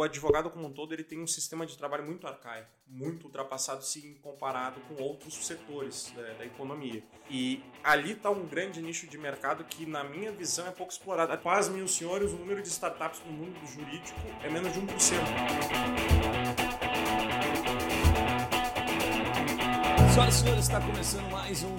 o advogado como um todo ele tem um sistema de trabalho muito arcaico, muito ultrapassado se comparado com outros setores da, da economia. E ali está um grande nicho de mercado que, na minha visão, é pouco explorado. Pasmem os senhores, o número de startups no mundo jurídico é menos de 1%. Senhoras e senhores, está começando mais um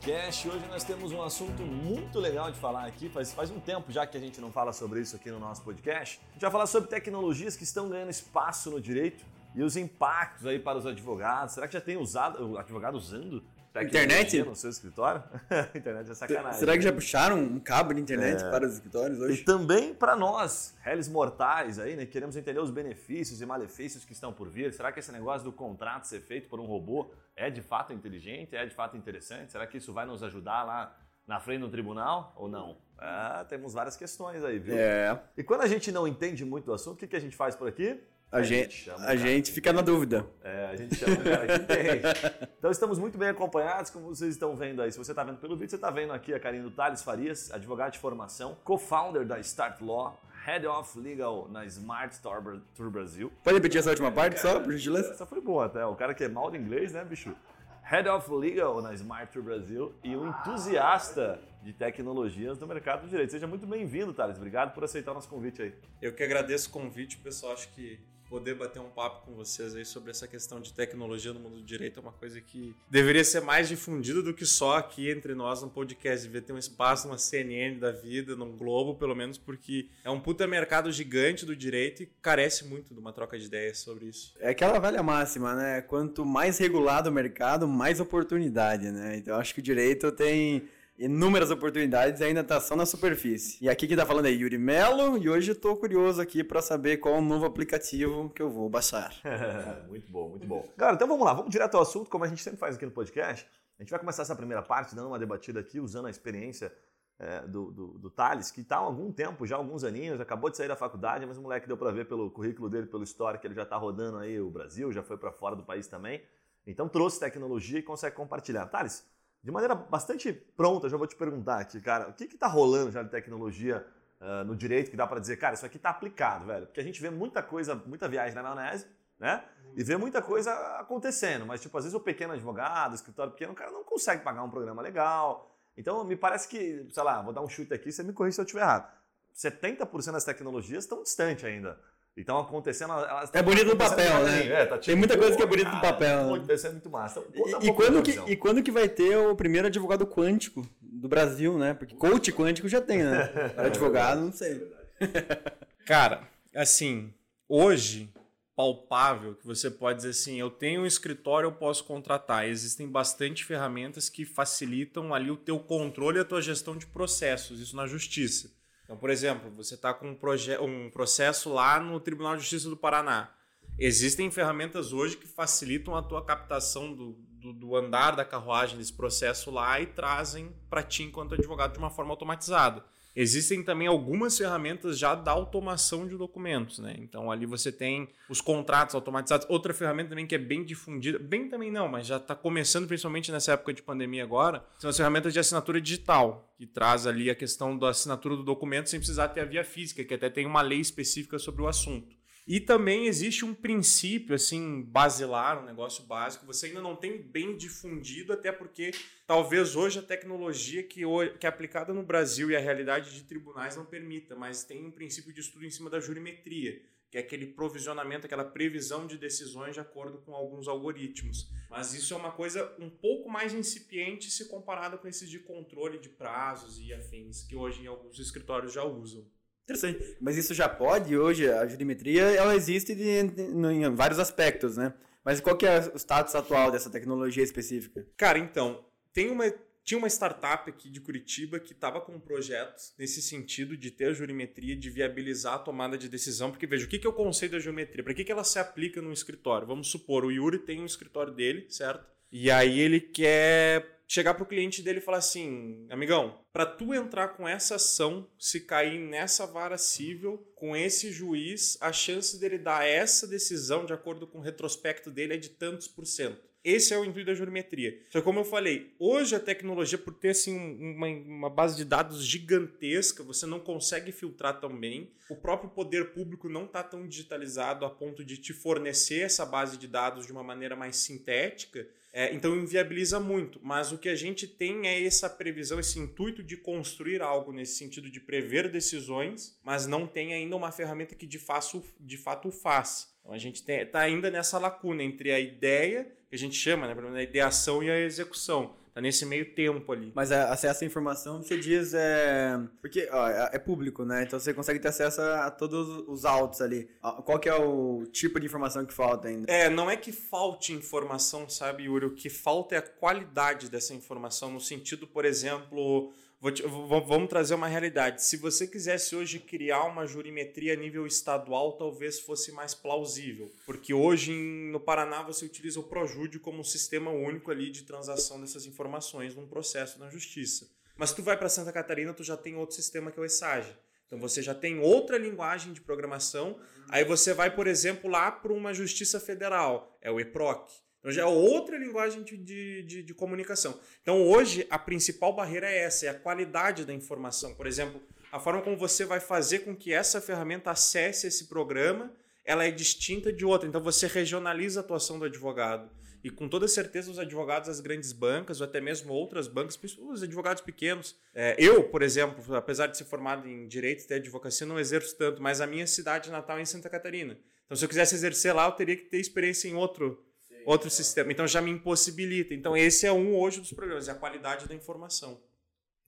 Cash. Hoje nós temos um assunto muito legal de falar aqui. Faz, faz um tempo já que a gente não fala sobre isso aqui no nosso podcast. A gente vai falar sobre tecnologias que estão ganhando espaço no direito e os impactos aí para os advogados. Será que já tem usado, o advogado usando Internet? no seu escritório? internet é sacanagem. Será que já puxaram um cabo de internet é. para os escritórios hoje? E também para nós, réis mortais aí, né? Queremos entender os benefícios e malefícios que estão por vir. Será que esse negócio do contrato ser feito por um robô é de fato inteligente? É de fato interessante? Será que isso vai nos ajudar lá na frente do tribunal ou não? Ah, temos várias questões aí, viu? É. E quando a gente não entende muito do assunto, o que, que a gente faz por aqui? A, gente, a gente fica na dúvida. É, a gente chama o cara que tem. Então estamos muito bem acompanhados, como vocês estão vendo aí. Se você está vendo pelo vídeo, você está vendo aqui a carinha do Thales Farias, advogado de formação, co-founder da Start Law, Head of Legal na Smart Tour Brasil. Pode repetir essa última parte só, por gentileza? Essa foi boa até. O cara que é mal de inglês, né, bicho? Head of Legal na Smart Tour Brasil e um entusiasta de tecnologias no mercado do direito. Seja muito bem-vindo, Thales. Obrigado por aceitar o nosso convite aí. Eu que agradeço o convite, pessoal. Acho que poder bater um papo com vocês aí sobre essa questão de tecnologia no mundo do direito é uma coisa que deveria ser mais difundida do que só aqui entre nós no podcast. Devia ter um espaço numa CNN da vida, num Globo, pelo menos, porque é um puta mercado gigante do direito e carece muito de uma troca de ideias sobre isso. É aquela velha máxima, né? Quanto mais regulado o mercado, mais oportunidade, né? Então acho que o direito tem inúmeras oportunidades e ainda está só na superfície. E aqui quem está falando é Yuri Melo e hoje estou curioso aqui para saber qual o novo aplicativo que eu vou baixar. muito bom, muito bom. Galera, então vamos lá, vamos direto ao assunto, como a gente sempre faz aqui no podcast. A gente vai começar essa primeira parte dando uma debatida aqui, usando a experiência é, do, do, do Thales, que está há algum tempo, já alguns aninhos, acabou de sair da faculdade, mas o moleque deu para ver pelo currículo dele, pelo histórico, ele já está rodando aí o Brasil, já foi para fora do país também. Então trouxe tecnologia e consegue compartilhar. Thales, de maneira bastante pronta, já vou te perguntar aqui, cara, o que está rolando já de tecnologia uh, no direito que dá para dizer, cara, isso aqui está aplicado, velho? Porque a gente vê muita coisa, muita viagem na maionese, né? E vê muita coisa acontecendo, mas tipo, às vezes o pequeno advogado, o escritório pequeno, o cara não consegue pagar um programa legal. Então, me parece que, sei lá, vou dar um chute aqui, você me corrija se eu estiver errado. 70% das tecnologias estão distantes ainda. Então acontecendo. Elas é bonito no papel, né? É, tá tipo, Tem muita coisa que é bonito no papel. Muito, deve ser muito massa. Então, e, quando que, e quando que vai ter o primeiro advogado quântico do Brasil, né? Porque coach quântico já tem, né? advogado, não sei. Cara, assim, hoje, palpável, que você pode dizer assim, eu tenho um escritório, eu posso contratar. Existem bastante ferramentas que facilitam ali o teu controle e a tua gestão de processos, isso na justiça. Então, por exemplo, você está com um, um processo lá no Tribunal de Justiça do Paraná. Existem ferramentas hoje que facilitam a tua captação do, do, do andar da carruagem desse processo lá e trazem para ti, enquanto advogado, de uma forma automatizada. Existem também algumas ferramentas já da automação de documentos, né? Então ali você tem os contratos automatizados. Outra ferramenta também que é bem difundida, bem também não, mas já está começando principalmente nessa época de pandemia agora, são as ferramentas de assinatura digital, que traz ali a questão da assinatura do documento sem precisar ter a via física, que até tem uma lei específica sobre o assunto. E também existe um princípio assim basilar, um negócio básico, você ainda não tem bem difundido, até porque talvez hoje a tecnologia que, que é aplicada no Brasil e a realidade de tribunais não permita, mas tem um princípio de estudo em cima da jurimetria, que é aquele provisionamento, aquela previsão de decisões de acordo com alguns algoritmos. Mas isso é uma coisa um pouco mais incipiente se comparado com esses de controle de prazos e afins, que hoje em alguns escritórios já usam. Interessante. Mas isso já pode hoje, a jurimetria, ela existe de, de, em vários aspectos, né? Mas qual que é o status atual dessa tecnologia específica? Cara, então, tem uma, tinha uma startup aqui de Curitiba que estava com um projeto nesse sentido de ter a jurimetria, de viabilizar a tomada de decisão, porque veja, o que é o conceito da geometria? Para que, que ela se aplica no escritório? Vamos supor, o Yuri tem um escritório dele, certo? E aí ele quer chegar pro cliente dele e falar assim, amigão, para tu entrar com essa ação, se cair nessa vara civil, com esse juiz, a chance dele dar essa decisão, de acordo com o retrospecto dele, é de tantos por cento. Esse é o intuito da jurimetria. Só que, como eu falei, hoje a tecnologia, por ter assim, uma, uma, base de dados gigantesca, você não consegue filtrar tão bem. O próprio poder público não está tão digitalizado a ponto de te fornecer essa base de dados de uma maneira mais sintética. É, então inviabiliza muito. Mas o que a gente tem é essa previsão, esse intuito de construir algo nesse sentido de prever decisões, mas não tem ainda uma ferramenta que de, faço, de fato o faça. Então a gente está ainda nessa lacuna entre a ideia, que a gente chama, né, a ideação e a execução. Tá nesse meio tempo ali. Mas a, acesso à informação, você diz, é. Porque ó, é, é público, né? Então você consegue ter acesso a, todos os autos ali. Qual que é o tipo de informação que falta ainda? É, não é que falte informação, sabe, Yuri? O que falta é a qualidade dessa informação, no sentido, por exemplo, te, vamos trazer uma realidade. Se você quisesse hoje criar uma jurimetria a nível estadual, talvez fosse mais plausível. Porque hoje no Paraná você utiliza o Projude como um sistema único ali de transação dessas informações num processo na justiça. Mas tu vai para Santa Catarina, tu já tem outro sistema que é o ESAGE. Então você já tem outra linguagem de programação. Aí você vai, por exemplo, lá para uma justiça federal, é o EPROC. Então já é outra linguagem de, de, de, comunicação. Então hoje a principal barreira é essa, é a qualidade da informação. Por exemplo, a forma como você vai fazer com que essa ferramenta acesse esse programa, ela é distinta de outra. Então você regionaliza a atuação do advogado. E com toda certeza os advogados das grandes bancas, ou até mesmo outras bancas, os advogados pequenos. É, eu, por exemplo, apesar de ser formado em Direito e ter advocacia, não exerço tanto, mas a minha cidade natal é em Santa Catarina. Então se eu quisesse exercer lá, eu teria que ter experiência em outro outro sistema. Então já me impossibilita. Então esse é um hoje dos problemas, é a qualidade da informação.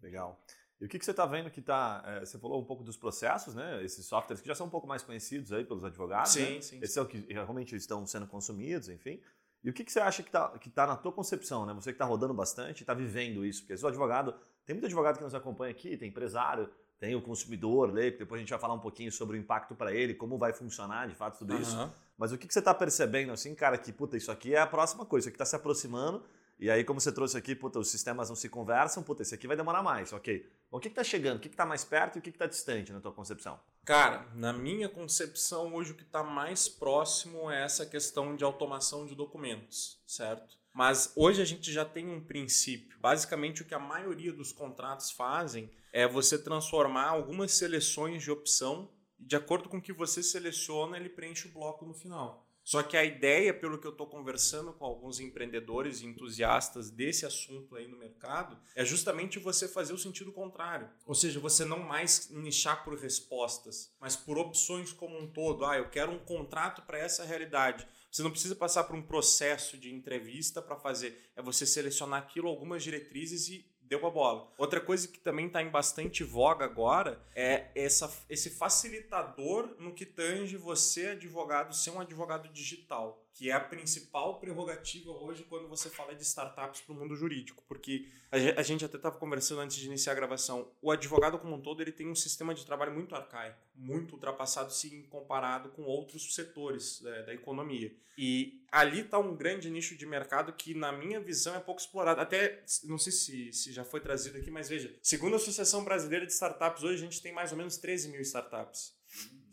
Legal. E o que, que você está vendo que está. É, você falou um pouco dos processos, né? Esses softwares que já são um pouco mais conhecidos aí pelos advogados. Sim, né? sim. Esses são que realmente estão sendo consumidos, enfim. E o que, que você acha que está que tá na tua concepção, né? Você que está rodando bastante, está vivendo isso, porque o advogado, tem muito advogado que nos acompanha aqui, tem empresário, tem o consumidor, né? depois a gente vai falar um pouquinho sobre o impacto para ele, como vai funcionar de fato tudo uhum. isso. Mas o que, que você está percebendo assim, cara, que puta, isso aqui é a próxima coisa, isso aqui está se aproximando. E aí, como você trouxe aqui, puta, os sistemas não se conversam, puta, esse aqui vai demorar mais, ok. O que está chegando? O que está mais perto e o que está distante na tua concepção? Cara, na minha concepção, hoje o que está mais próximo é essa questão de automação de documentos, certo? Mas hoje a gente já tem um princípio. Basicamente, o que a maioria dos contratos fazem é você transformar algumas seleções de opção de acordo com o que você seleciona, ele preenche o bloco no final. Só que a ideia, pelo que eu estou conversando com alguns empreendedores e entusiastas desse assunto aí no mercado, é justamente você fazer o sentido contrário. Ou seja, você não mais nichar por respostas, mas por opções como um todo. Ah, eu quero um contrato para essa realidade. Você não precisa passar por um processo de entrevista para fazer. É você selecionar aquilo, algumas diretrizes e deu a bola. Outra coisa que também está em bastante voga agora é essa, esse facilitador no que tange você, advogado, ser um advogado digital que é a principal prerrogativa hoje quando você fala de startups para o mundo jurídico, porque a gente até estava conversando antes de iniciar a gravação, o advogado como um todo ele tem um sistema de trabalho muito arcaico, muito ultrapassado se comparado com outros setores é, da economia. E ali está um grande nicho de mercado que, na minha visão, é pouco explorado. Até, não sei se, se já foi trazido aqui, mas veja, segundo a Associação Brasileira de Startups, hoje a gente tem mais ou menos 13 mil startups.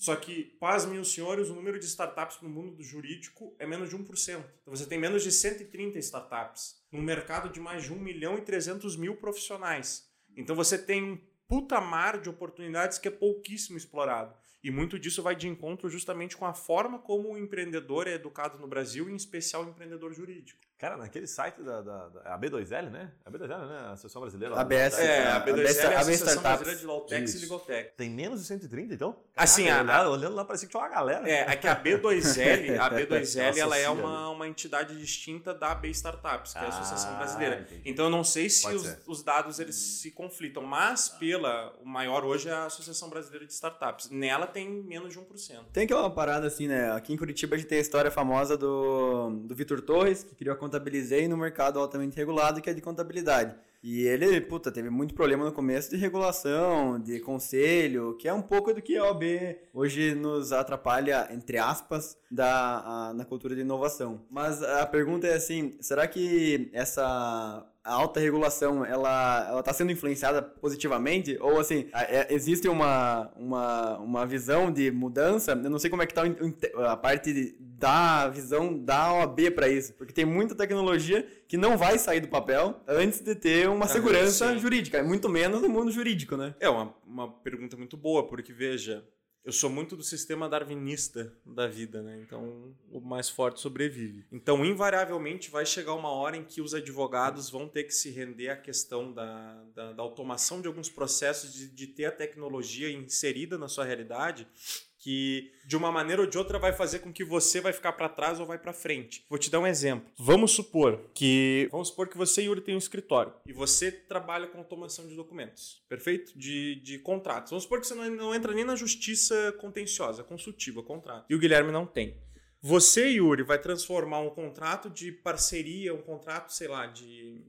Só que, pasmem os senhores, o número de startups no mundo do jurídico é menos de 1%. Então você tem menos de 130 startups num mercado de mais de 1 milhão e 300 mil profissionais. Então você tem um puta mar de oportunidades que é pouquíssimo explorado. E muito disso vai de encontro justamente com a forma como o empreendedor é educado no Brasil, em especial o empreendedor jurídico. Cara, naquele site da, da, da a B2L, né? A B2L, né? A Associação Brasileira. ABS. É, a B2L é a Associação Brasileira de Lautex e Ligotec. Tem menos de 130, então? Assim, Caraca, a, olhando lá, parecia que tinha uma galera. É, é que a B2L, a B2L, ela é uma, uma entidade distinta da B Startups, que é a Associação ah, Brasileira. Entendi. Então eu não sei se os, os, dados eles se conflitam, mas pela, o maior hoje é a Associação Brasileira de Startups. Nela tem menos de 1%. Tem aquela parada assim, né? Aqui em Curitiba a gente tem a história famosa do, do Vitor Torres, que criou a Contabilizei no mercado altamente regulado que é de contabilidade. E ele, puta, teve muito problema no começo de regulação, de conselho, que é um pouco do que a OAB hoje nos atrapalha, entre aspas, da, a, na cultura de inovação. Mas a pergunta é assim, será que essa alta regulação, ela, ela tá sendo influenciada positivamente? Ou, assim, é, existe uma, uma, uma visão de mudança? Eu não sei como é que tá a parte da visão da OAB para isso. Porque tem muita tecnologia que não vai sair do papel antes de ter uma segurança jurídica. Muito menos no mundo jurídico, né? É uma, uma pergunta muito boa, porque, veja, eu sou muito do sistema darwinista da vida, né? Então, o mais forte sobrevive. Então, invariavelmente, vai chegar uma hora em que os advogados vão ter que se render à questão da, da, da automação de alguns processos, de, de ter a tecnologia inserida na sua realidade que de uma maneira ou de outra vai fazer com que você vai ficar para trás ou vai para frente. Vou te dar um exemplo. Vamos supor que vamos supor que você Yuri tem um escritório e você trabalha com automação de documentos, perfeito? De, de contratos. Vamos supor que você não, não entra nem na justiça contenciosa, consultiva, contrato. E o Guilherme não tem. Você, Yuri, vai transformar um contrato de parceria, um contrato, sei lá, de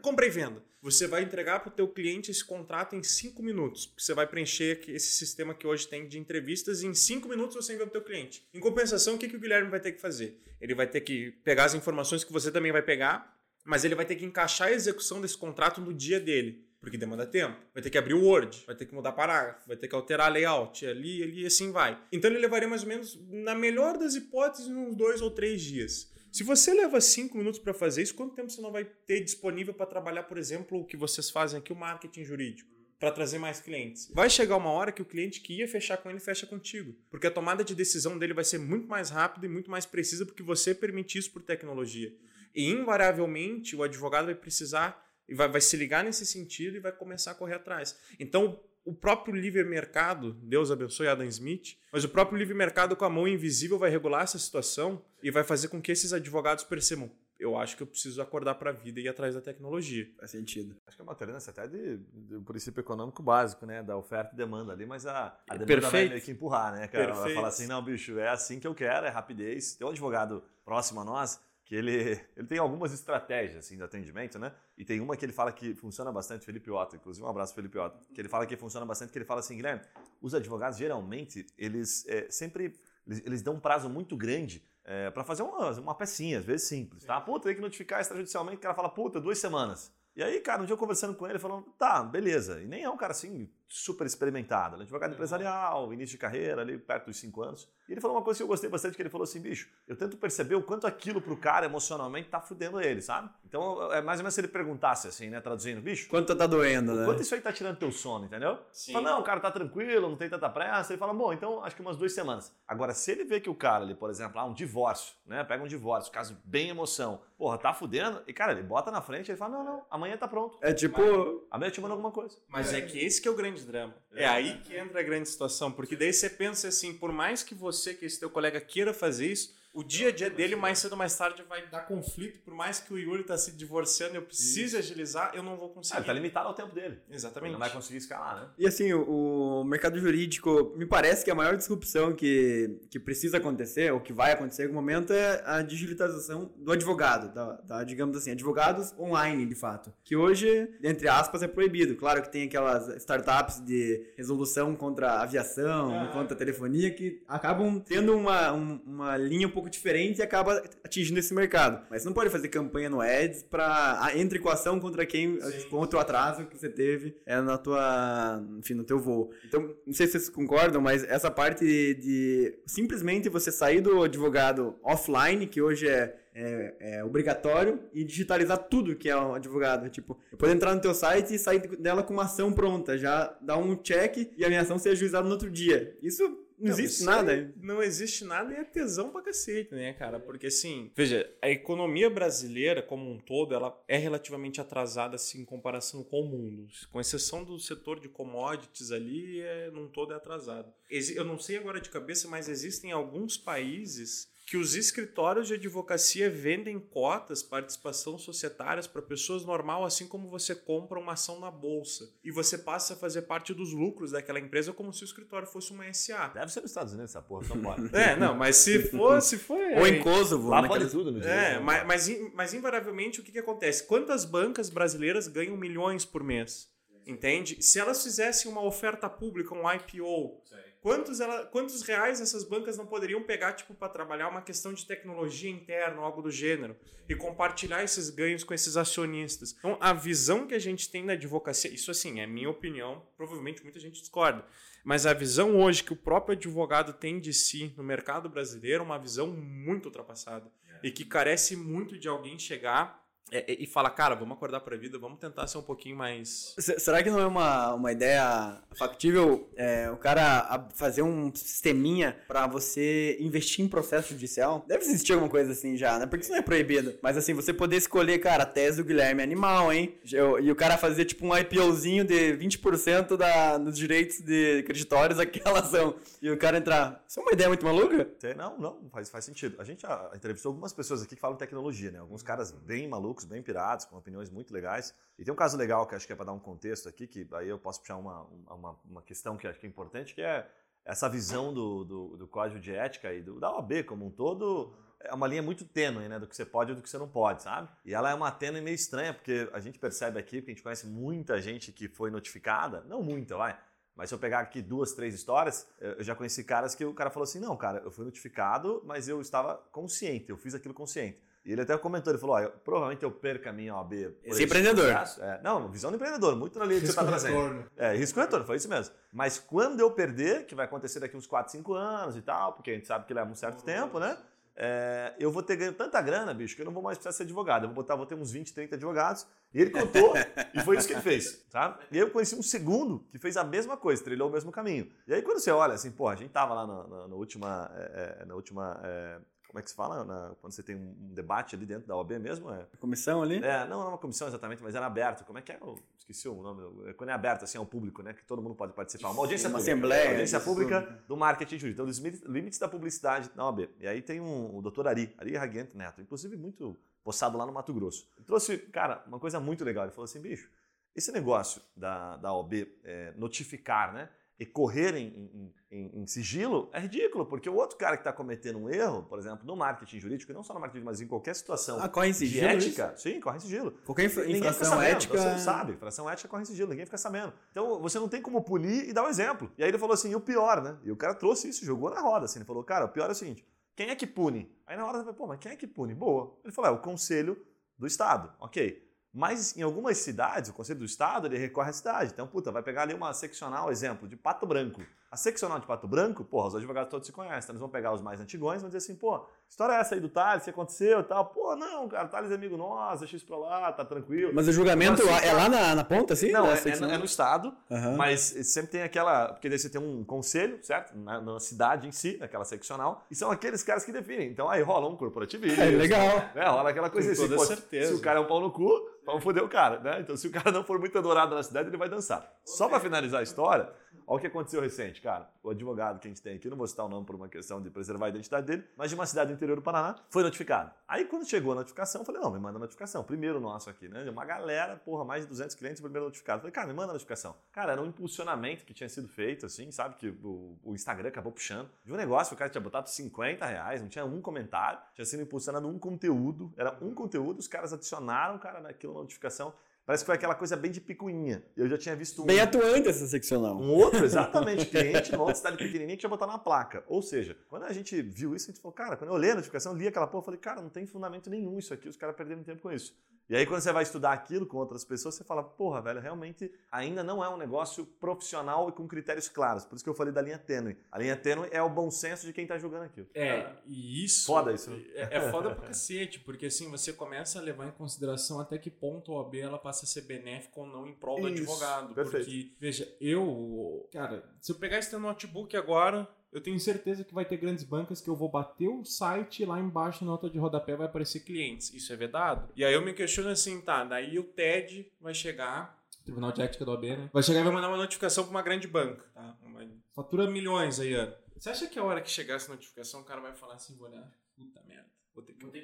compra e venda. Você vai entregar para o teu cliente esse contrato em cinco minutos. Você vai preencher esse sistema que hoje tem de entrevistas e em cinco minutos você envia para o teu cliente. Em compensação, o que, que o Guilherme vai ter que fazer? Ele vai ter que pegar as informações que você também vai pegar, mas ele vai ter que encaixar a execução desse contrato no dia dele porque demanda tempo. Vai ter que abrir o Word, vai ter que mudar parágrafo, vai ter que alterar layout, ali, ali e assim vai. Então ele levaria mais ou menos, na melhor das hipóteses, uns dois ou três dias. Se você leva cinco minutos para fazer isso, quanto tempo você não vai ter disponível para trabalhar, por exemplo, o que vocês fazem aqui, o marketing jurídico? para trazer mais clientes. Vai chegar uma hora que o cliente que ia fechar com ele fecha contigo, porque a tomada de decisão dele vai ser muito mais rápida e muito mais precisa porque você permite isso por tecnologia. E invariavelmente o advogado vai precisar e vai, vai se ligar nesse sentido e vai começar a correr atrás. Então, o próprio livre mercado, Deus abençoe Adam Smith, mas o próprio livre mercado com a mão invisível vai regular essa situação e vai fazer com que esses advogados percebam. Eu acho que eu preciso acordar para a vida e ir atrás da tecnologia. Faz sentido. Acho que é uma alternância até de, de, um princípio econômico básico, né? Da oferta e demanda ali, mas a, a demanda Perfeito. vai meio que empurrar, né, cara? Perfeito. Vai falar assim, não, bicho, é assim que eu quero, é rapidez. Tem um advogado próximo a nós que ele, ele tem algumas estratégias assim, de atendimento, né? E tem uma que ele fala que funciona bastante, Felipe Otto, inclusive um abraço Felipe Otto, que ele fala que funciona bastante, que ele fala assim, Guilherme, os advogados geralmente, eles é, sempre, eles, eles, dão um prazo muito grande é, para fazer uma, uma pecinha, às vezes simples, tá? Puta, tem que notificar extrajudicialmente, o cara fala, puta, duas semanas. E aí, cara, um dia eu conversando com ele, falando, tá, beleza. E nem é um cara assim super experimentado, ele é advogado empresarial, início de carreira, ali perto dos cinco anos. E ele falou uma coisa que eu gostei bastante, que ele falou assim, bicho, eu tento perceber o quanto aquilo pro cara emocionalmente tá fudendo ele, sabe? Então é mais ou menos se ele perguntasse assim, né, traduzindo, bicho... Quanto tá doendo, né? Quanto isso aí tá tirando teu sono, entendeu? Sim. Fala, não, o cara tá tranquilo, não tem tanta pressa. Ele fala, bom, então acho que umas duas semanas. Agora, se ele vê que o cara ali, por exemplo, ah, um divórcio, né, pega um divórcio, caso bem emoção, porra, tá fudendo, e cara, ele bota na frente, ele fala, não, não, amanhã tá pronto. É tipo... Amanhã te mando alguma coisa. Mas é, é que esse que é o grande drama. É, é aí que entra a grande situação, porque daí você pensa assim, por mais que você, que esse teu colega queira fazer isso, o dia a dia dele, mais cedo ou mais tarde, vai dar conflito. Por mais que o Yuri tá se divorciando, eu preciso agilizar, eu não vou conseguir. Ah, ele tá limitado ao tempo dele. Exatamente. Ele não vai conseguir escalar, né? E assim, o, o, mercado jurídico, me parece que a maior disrupção que, que precisa acontecer, ou que vai acontecer em algum momento, é a digitalização do advogado, da, da, digamos assim, advogados online, de fato. Que hoje, entre aspas, é proibido. Claro que tem aquelas startups de resolução contra aviação, ah. contra a telefonia, que acabam tendo uma, uma linha um pouco pouco diferente e acaba atingindo esse mercado. Mas você não pode fazer campanha no Ads para entre equação contra quem, Sim. contra o atraso que você teve é, na tua, enfim, no teu voo. Então, não sei se vocês concordam, mas essa parte de, simplesmente você sair do advogado offline, que hoje é é, é, obrigatório e digitalizar tudo que é um advogado. Tipo, eu posso entrar no teu site e sair dela com uma ação pronta, já dar um check e a minha ação ser ajuizada no outro dia. Isso não, existe nada. Não existe nada e é tesão pra cacete, né, cara? Porque assim, veja, a economia brasileira como um todo, ela é relativamente atrasada assim em comparação com o mundo. Com exceção do setor de commodities ali, é, num todo é atrasado. Eu não sei agora de cabeça, mas existem alguns países que os escritórios de advocacia vendem cotas, participação societárias para pessoas normal, assim como você compra uma ação na bolsa. E você passa a fazer parte dos lucros daquela empresa como se o escritório fosse uma SA. Deve ser nos Estados Unidos essa porra, só pode. é, não, mas se for, se for. Ou em Kosovo, lá né, pode tudo no dia. É, mas, mas, mas invariavelmente o que, que acontece? Quantas bancas brasileiras ganham milhões por mês? Entende? Se elas fizessem uma oferta pública, um IPO, quantos, ela, quantos reais essas bancas não poderiam pegar, tipo, para trabalhar uma questão de tecnologia interna, algo do gênero, e compartilhar esses ganhos com esses acionistas. Então, a visão que a gente tem na advocacia, isso assim, é minha opinião, provavelmente muita gente discorda, mas a visão hoje que o próprio advogado tem de si no mercado brasileiro é uma visão muito ultrapassada e que carece muito de alguém chegar é, é, e fala, cara, vamos acordar para a vida, vamos tentar ser um pouquinho mais. Será que não é uma, uma ideia factível é, o cara fazer um sisteminha para você investir em processo judicial? Deve existir alguma coisa assim já, né? Porque isso não é proibido. Mas assim, você poder escolher, cara, a tese do Guilherme é animal, hein? E o cara fazer tipo um IPOzinho de 20% da, dos direitos de creditórios daquela ação. E o cara entrar. Isso é uma ideia muito maluca? Não, não, faz, faz sentido. A gente já entrevistou algumas pessoas aqui que falam tecnologia, né? Alguns caras bem malucos bem pirados, com opiniões muito legais. E tem um caso legal que acho que é para dar um contexto aqui, que aí eu posso puxar uma, uma, uma questão que acho que é importante, que é essa visão do, do, do código de ética e do, da OAB como um todo é uma linha muito tênue, né? Do que você pode e do que você não pode, sabe? E ela é uma tênue meio estranha, porque a gente percebe aqui, porque a gente conhece muita gente que foi notificada, não muita, vai. Mas se eu pegar aqui duas, três histórias, eu já conheci caras que o cara falou assim: não, cara, eu fui notificado, mas eu estava consciente, eu fiz aquilo consciente. E ele até comentou, ele falou, ó, provavelmente eu perca a minha OAB. Esse empreendedor. É, não, visão do empreendedor, muito na linha que você está trazendo. Retorno. É, risco retorno, foi isso mesmo. Mas quando eu perder, que vai acontecer daqui uns 4, 5 anos e tal, porque a gente sabe que leva um certo tempo, né? É, eu vou ter ganho tanta grana, bicho, que eu não vou mais precisar ser advogado. Eu vou botar, vou ter uns 20, 30 advogados. E ele contou, e foi isso que ele fez, tá? E aí eu conheci um segundo que fez a mesma coisa, trilhou o mesmo caminho. E aí quando você olha assim, pô, a gente tava lá na, na, na última, é, é na última é, como é que se fala? Na, quando você tem um debate ali dentro da OAB mesmo? É, comissão ali? É, não, não é uma comissão exatamente, mas era aberto. Como é que é? Eu esqueci o nome. É quando é aberto assim ao público, né? Que todo mundo pode participar. Uma audiência uma pública. Assembleia. Uma audiência pública do marketing jurídico. Então, os limites da publicidade na OAB. E aí tem um, o doutor Ari, Ari Raguento Neto, inclusive muito postado lá no Mato Grosso. Ele trouxe, cara, uma coisa muito legal. Ele falou assim, bicho, esse negócio da, da OAB é, notificar, né? E correr em, em, em, sigilo é ridículo, porque o outro cara que está cometendo um erro, por exemplo, no marketing jurídico, não só no marketing, mas em qualquer situação ah, corre em sigilo, ética, isso? sim, corre em sigilo. Qualquer infra infração ética. Você não sabe, infração ética corre em sigilo, ninguém fica sabendo. Então você não tem como punir e dar o um exemplo. E aí ele falou assim: e o pior, né? E o cara trouxe isso, jogou na roda. Assim, ele falou: cara, o pior é o seguinte: quem é que pune? Aí na hora você falou: pô, mas quem é que pune? Boa. Ele falou: é o conselho do Estado. Ok. Mas em algumas cidades, o Conselho do Estado ele recorre à cidade. Então, puta, vai pegar ali uma seccional, exemplo, de Pato Branco. A seccional de Pato Branco, porra, os advogados todos se conhecem. Então eles vão pegar os mais antigões e vão dizer assim, pô, história é essa aí do Thales, que aconteceu e tal. Pô, não, cara, o Thales é amigo nosso, deixa isso pra lá, tá tranquilo. Mas o julgamento assim, é lá na, na ponta, assim? Não, é, é, é, no Estado, uhum. mas sempre tem aquela... Porque daí você tem um conselho, certo? Na, na, cidade em si, naquela seccional, e são aqueles caras que definem. Então aí rola um corporativismo. É legal. Né? Rola aquela coisa assim, pô, certeza. se o cara é um pau no cu, vamos foder o cara, né? Então se o cara não for muito adorado na cidade, ele vai dançar. Só pra finalizar a história... Olha o que aconteceu recente, cara. O advogado que a gente tem aqui, não vou citar o nome por uma questão de preservar a identidade dele, mas de uma cidade do interior do Paraná, foi notificado. Aí quando chegou a notificação, eu falei, não, me manda a notificação. Primeiro nosso aqui, né? Uma galera, porra, mais de 200 clientes, primeiro notificado. Eu falei, cara, me manda a notificação. Cara, era um impulsionamento que tinha sido feito, assim, sabe? Que o, o Instagram acabou puxando. De um negócio, o cara tinha botado 50 reais, não tinha um comentário, tinha sido impulsionado um conteúdo, era um conteúdo, os caras adicionaram, cara, naquilo notificação. Parece que foi aquela coisa bem de picuinha. Eu já tinha visto um. Bem atuante essa seccional. Um outro, exatamente, cliente numa outra cidade pequenininha que tinha botar na placa. Ou seja, quando a gente viu isso, a gente falou, cara, quando eu olhei a notificação, li aquela porra, eu falei, cara, não tem fundamento nenhum isso aqui, os caras perderam tempo com isso. E aí, quando você vai estudar aquilo com outras pessoas, você fala, porra, velho, realmente ainda não é um negócio profissional e com critérios claros. Por isso que eu falei da linha tênue. A linha tênue é o bom senso de quem tá julgando aquilo. É, e isso. Foda isso. É, é foda pra cacete, porque assim, você começa a levar em consideração até que ponto a OAB ela passa a ser benéfica ou não em prol do isso, advogado. Perfeito. Porque, veja, eu. Cara, se eu pegar esse notebook agora, eu tenho certeza que vai ter grandes bancas que eu vou bater o site lá embaixo na nota de rodapé vai aparecer clientes. Isso é vedado? E aí eu me questiono assim, tá, daí o TED vai chegar, Tribunal de Ética da OAB, né? Vai chegar e vai mandar uma notificação para uma grande banca, tá? Uma, fatura milhões aí, ano. Você acha que a hora que chegar essa notificação o cara vai falar assim, vou olhar, puta merda.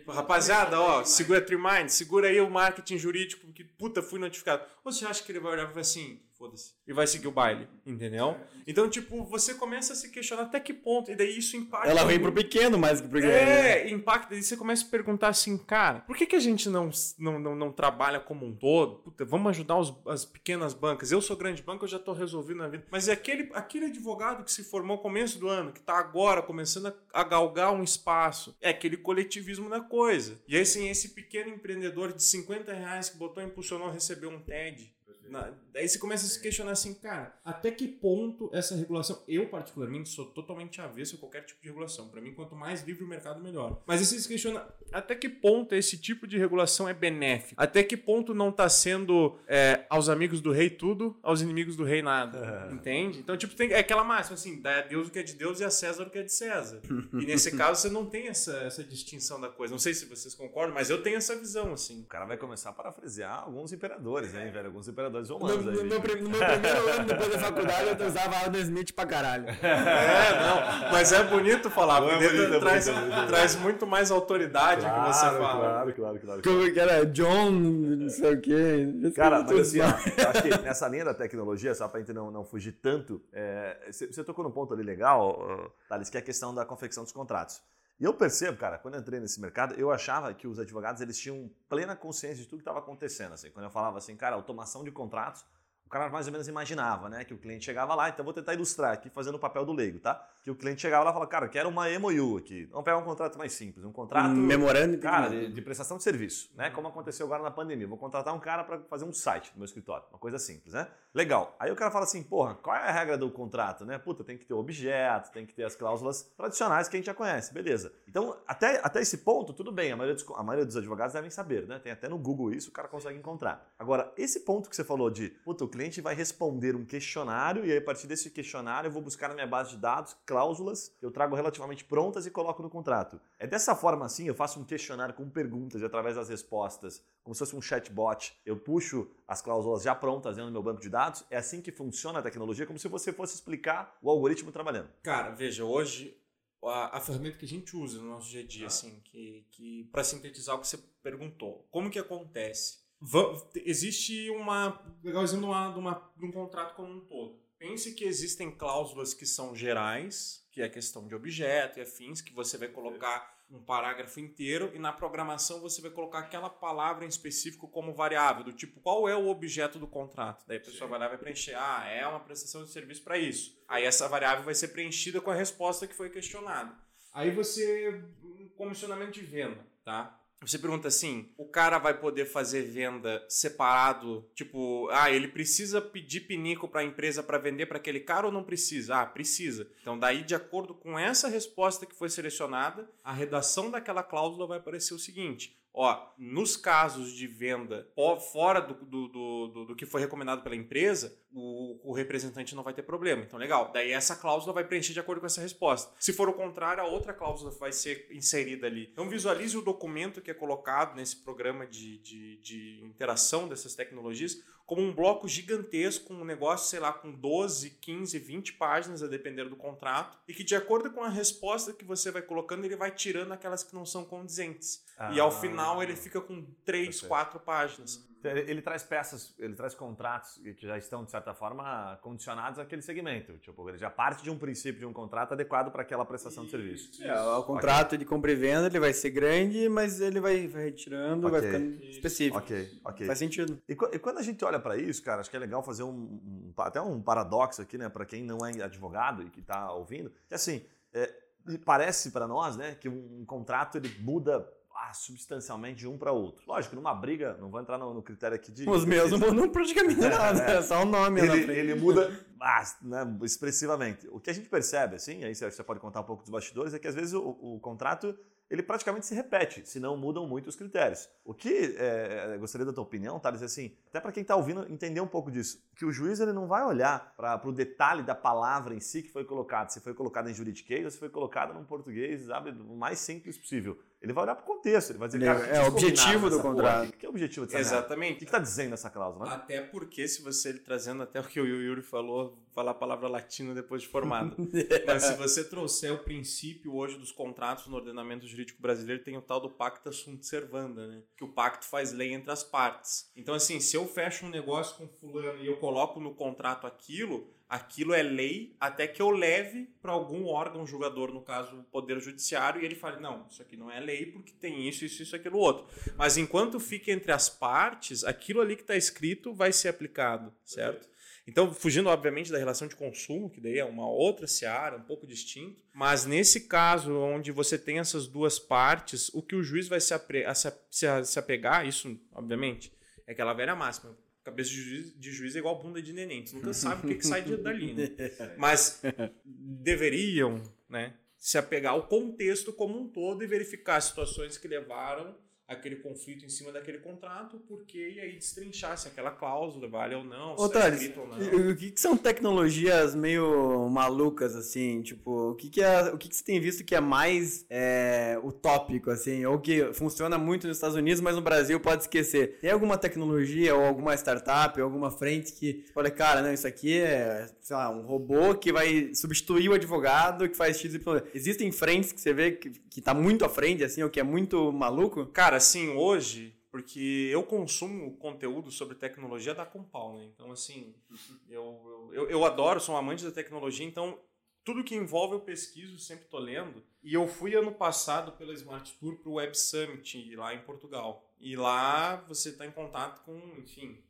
Rapaziada, ó, segura a Trimind, segura aí o marketing jurídico, porque puta, fui notificado. Ou você acha que ele vai olhar e vai assim, foda-se. E vai seguir o baile, entendeu? Então, tipo, você começa a se questionar até que ponto, e daí isso impacta. Ela vem pro pequeno mais que pro grande. É, né? impacta. E você começa a perguntar assim, cara, por que, que a gente não, não, não, não trabalha como um todo? Puta, vamos ajudar os, as pequenas bancas. Eu sou grande banca, eu já tô resolvendo na vida. Mas é aquele, aquele advogado que se formou no começo do ano, que tá agora começando a, a galgar um espaço. É aquele coletivismo da coisa. E assim, esse pequeno empreendedor de 50 reais que botou, impulsionou, recebeu um TED. Na, daí você começa a se questionar assim, cara, até que ponto essa regulação. Eu, particularmente, sou totalmente avesso a qualquer tipo de regulação. Para mim, quanto mais livre o mercado, melhor. Mas aí você se questiona até que ponto esse tipo de regulação é benéfico? Até que ponto não tá sendo é, aos amigos do rei tudo, aos inimigos do rei nada? É. Entende? Então, tipo, tem é aquela máxima assim: dá a Deus o que é de Deus e a César o que é de César. e nesse caso, você não tem essa, essa distinção da coisa. Não sei se vocês concordam, mas eu tenho essa visão, assim. O cara vai começar a parafrasear alguns imperadores, hein, velho? Alguns imperadores no, no, no, meu, no, meu, primeiro ano depois da faculdade, eu usava Adam Smith pra caralho. É, não. Mas é bonito falar, porque é bonito, traz, é bonito, traz muito mais autoridade claro, que você fala. Claro, claro, claro. Como que era? John, não sei o quê. Cara, mas assim, acho que nessa linha da tecnologia, só pra gente não, não fugir tanto, é, você tocou num ponto ali legal, Thales, que é a questão da confecção dos contratos. E eu percebo, cara, quando eu entrei nesse mercado, eu achava que os advogados eles tinham plena consciência de tudo que estava acontecendo. Assim, quando eu falava assim, cara, automação de contratos, o cara mais ou menos imaginava, né? Que o cliente chegava lá, então vou tentar ilustrar aqui fazendo o papel do leigo, tá? Que o cliente chegava lá e falava, cara, quero uma MOU aqui. Vamos pegar um contrato mais simples, um contrato. Um memorando cara, de, de, prestação de serviço, né? Como aconteceu agora na pandemia. Vou contratar um cara para fazer um site no meu escritório, uma coisa simples, né? Legal. Aí o cara fala assim, porra, qual é a regra do contrato, né? Puta, tem que ter o objeto, tem que ter as cláusulas tradicionais que a gente já conhece, beleza. Então, até, até esse ponto, tudo bem, a maioria, dos, a maioria dos advogados devem saber, né? Tem até no Google isso, o cara consegue encontrar. Agora, esse ponto que você falou de, puta, o cliente vai responder um questionário e aí, a partir desse questionário eu vou buscar na minha base de dados cláusulas que eu trago relativamente prontas e coloco no contrato. É dessa forma assim, eu faço um questionário com perguntas e através das respostas, como se fosse um chatbot, eu puxo as cláusulas já prontas dentro do meu banco de dados. É assim que funciona a tecnologia, como se você fosse explicar o algoritmo trabalhando. Cara, veja, hoje a, a, ferramenta que a gente usa no nosso dia a dia, ah. assim, que, que para sintetizar o que você perguntou, como que acontece? Existe uma. Legal exemplo de, uma, de, uma, de um contrato como um todo. Pense que existem cláusulas que são gerais, que é questão de objeto e afins, que você vai colocar um parágrafo inteiro e na programação você vai colocar aquela palavra em específico como variável, do tipo qual é o objeto do contrato. Daí a pessoa Sim. vai lá e vai preencher, ah, é uma prestação de serviço para isso. Aí essa variável vai ser preenchida com a resposta que foi questionada. Aí você, um comissionamento de venda, tá? Você pergunta assim: o cara vai poder fazer venda separado? Tipo, ah, ele precisa pedir pinico para a empresa para vender para aquele cara ou não precisa? Ah, precisa. Então, daí, de acordo com essa resposta que foi selecionada, a redação daquela cláusula vai aparecer o seguinte: Ó, nos casos de venda fora do, do, do, do, que foi recomendado pela empresa, o, o, representante não vai ter problema. Então, legal. Daí essa cláusula vai preencher de acordo com essa resposta. Se for o contrário, a outra cláusula vai ser inserida ali. Então, visualize o documento que é colocado nesse programa de, de, de interação dessas tecnologias como um bloco gigantesco, um negócio, sei lá, com 12, 15, 20 páginas, a depender do contrato, e que de acordo com a resposta que você vai colocando, ele vai tirando aquelas que não são condizentes. Ah, e ao final ele fica com 3, 4 páginas. Ele traz peças, ele traz contratos que já estão, de certa forma, condicionados àquele segmento. Tipo, ele já parte de um princípio de um contrato adequado para aquela prestação de serviço. É, o contrato okay. de compra e venda ele vai ser grande, mas ele vai, vai retirando, okay. vai ficando específico. Ok, ok. Faz sentido. E, e quando a gente olha para isso, cara, acho que é legal fazer um, um até um paradoxo aqui, né, para quem não é advogado e que está ouvindo, que assim, é, parece para nós, né, que um, um contrato ele muda ah, substancialmente de um para outro. Lógico, numa briga, não vou entrar no, no critério aqui de. Os meus não mudam praticamente nada, é, é só o nome. Ele, ele muda ah, né, expressivamente. O que a gente percebe, assim, aí você pode contar um pouco dos bastidores, é que às vezes o, o contrato ele praticamente se repete, se não mudam muito os critérios. O que é, gostaria da tua opinião, Thales, assim, até para quem está ouvindo entender um pouco disso, que o juiz ele não vai olhar para o detalhe da palavra em si que foi colocado, se foi colocado em juridiquês ou se foi colocado num português, sabe, o mais simples possível. Ele vai olhar para o contexto, ele vai dizer, Ele- cara, é, o objetivo do contrato. O que é o objetivo dessa merda? O Exatamente. que está dizendo essa cláusula? né? Até porque, se você trazendo até o que o Yuri falou, falar a palavra latina depois de formado. Mas se você trouxer o princípio hoje dos contratos no ordenamento jurídico brasileiro, tem o tal do pacta sunt servanda, né? Que o pacto faz lei entre as partes. Então, assim, se eu fecho um negócio com fulano e eu coloco no contrato aquilo, aquilo é lei até que eu leve para algum órgão julgador, no caso o Poder Judiciário, e ele fale, não, isso aqui não é lei porque tem isso, isso, isso, aquilo, outro. Mas enquanto fica entre as partes, aquilo ali que está escrito vai ser aplicado, certo? Então, fugindo, obviamente, da relação de consumo, que daí é uma outra seara, um pouco distinto. Mas nesse caso, onde você tem essas duas partes, o que o juiz vai se, apre- se apegar, isso, obviamente, é aquela velha máxima. Cabeça de juiz, de juiz é igual bunda de neném. Tu nunca sabe o que, que sai de- dali, né? Mas deveriam, né, se apegar ao contexto como um todo e verificar as situações que levaram aquele conflito em cima daquele contrato, porque e aí destrinchar se aquela cláusula vale ou não, se Ô, está Thales, escrito ou não. o que, que são tecnologias meio malucas, assim? Tipo, o que, que, é, o que, que você tem visto que é mais é, utópico, assim? Ou que funciona muito nos Estados Unidos, mas no Brasil pode esquecer. Tem alguma tecnologia ou alguma startup, ou alguma frente que você fala, cara, não, isso aqui é, sei lá, um robô que vai substituir o advogado que faz X, Y. Existem frentes que você vê que, que tá muito à frente, assim, ou que é muito maluco? Cara, assim, hoje, porque eu consumo conteúdo sobre tecnologia da Compal, né? Então, assim, eu, eu, eu adoro, sou um amante da tecnologia, então tudo que envolve eu pesquiso, sempre tô lendo. E eu fui ano passado pela Smart Tour pro Web Summit lá em Portugal. E lá você está em contato com, enfim,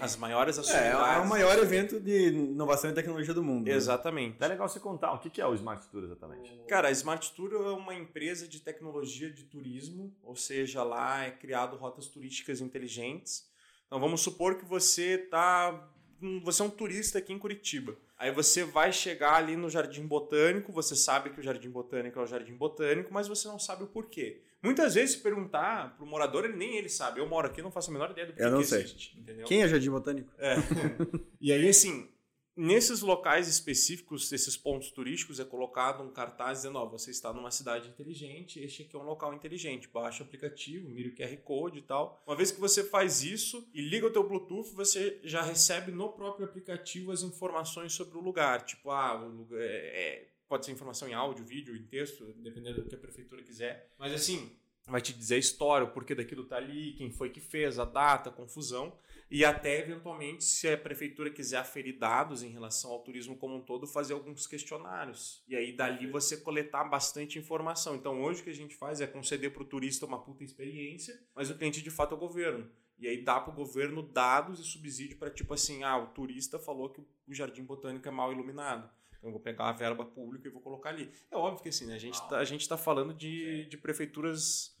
as maiores É, atividades. é o maior evento de inovação e tecnologia do mundo. né? Exatamente. É legal você contar o que que é o Smart Tour exatamente. Cara, a Smart Tour é uma empresa de tecnologia de turismo, ou seja, lá é criado rotas turísticas inteligentes. Então vamos supor que você tá, hum, você é um turista aqui em Curitiba. Aí você vai chegar ali no Jardim Botânico, você sabe que o Jardim Botânico é o Jardim Botânico, mas você não sabe o porquê. Muitas vezes se perguntar pro morador, ele nem ele sabe. Eu moro aqui, não faço a menor ideia do porquê Eu não que sei. existe, entendeu? Quem é Jardim Botânico? É. e aí, assim, nesses locais específicos, esses pontos turísticos, é colocado um cartaz dizendo: ó, você está numa cidade inteligente, este aqui é um local inteligente. Baixa o aplicativo, mira o QR Code e tal. Uma vez que você faz isso e liga o teu Bluetooth, você já recebe no próprio aplicativo as informações sobre o lugar. Tipo, ah, o lugar é- é- pode ser informação em áudio, vídeo, em texto, dependendo do que a prefeitura quiser. Mas assim, vai te dizer a história, o porquê daquilo tá ali, quem foi que fez, a data, a confusão. E até, eventualmente, se a prefeitura quiser aferir dados em relação ao turismo como um todo, fazer alguns questionários. E aí, dali, você coletar bastante informação. Então, hoje o que a gente faz é conceder para o turista uma puta experiência, mas o cliente, de fato, é o governo. E aí dá para o governo dados e subsídio para, tipo assim, ah, o turista falou que o Jardim Botânico é mal iluminado. Então, eu vou pegar a verba pública e vou colocar ali. É óbvio que, assim, né, a gente tá, a gente tá falando de, de prefeituras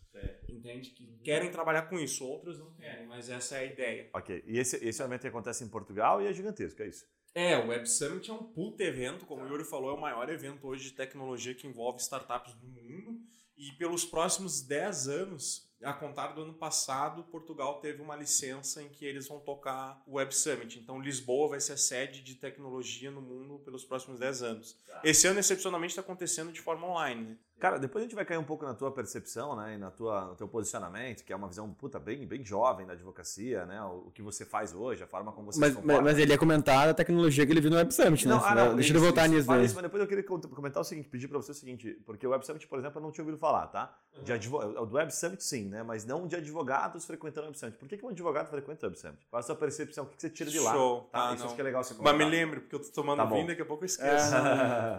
entende? Que querem trabalhar com isso, outras não querem, mas essa é a ideia. Ok, e esse, esse evento acontece em Portugal e é gigantesco, é isso? É, o Web Summit é um puta evento, como o Yuri falou, é o maior evento hoje de tecnologia que envolve startups do mundo. E pelos próximos 10 anos, a contar do ano passado, Portugal teve uma licença em que eles vão tocar o Web Summit. Então, Lisboa vai ser a sede de tecnologia no mundo pelos próximos 10 anos. Esse ano, excepcionalmente, está acontecendo de forma online. Né? Cara, depois a gente vai cair um pouco na tua percepção, né, e na tua, no teu posicionamento, que é uma visão puta bem, bem jovem da advocacia, né, o, o que você faz hoje, a forma como você Mas, se comporta. mas, mas ele ia comentar a tecnologia que ele viu no Web Summit, né? Não, ah, não, Deixa isso, eu voltar isso, nisso fala isso, mas depois eu queria comentar o seguinte, pedir pra você o seguinte, porque o Web Summit, por exemplo, eu não tinha ouvido falar, tá? De advo... O do Web Summit sim, né, mas não de advogados frequentando o Web Summit. Por que, que um advogado frequenta o Web Summit? Qual a sua percepção? O que que você tira de lá? Show. Tá? Ah, isso não. acho que é legal você Mas comentar. me lembre, porque eu tô tomando Tá vinho, daqui a pouco eu esqueço.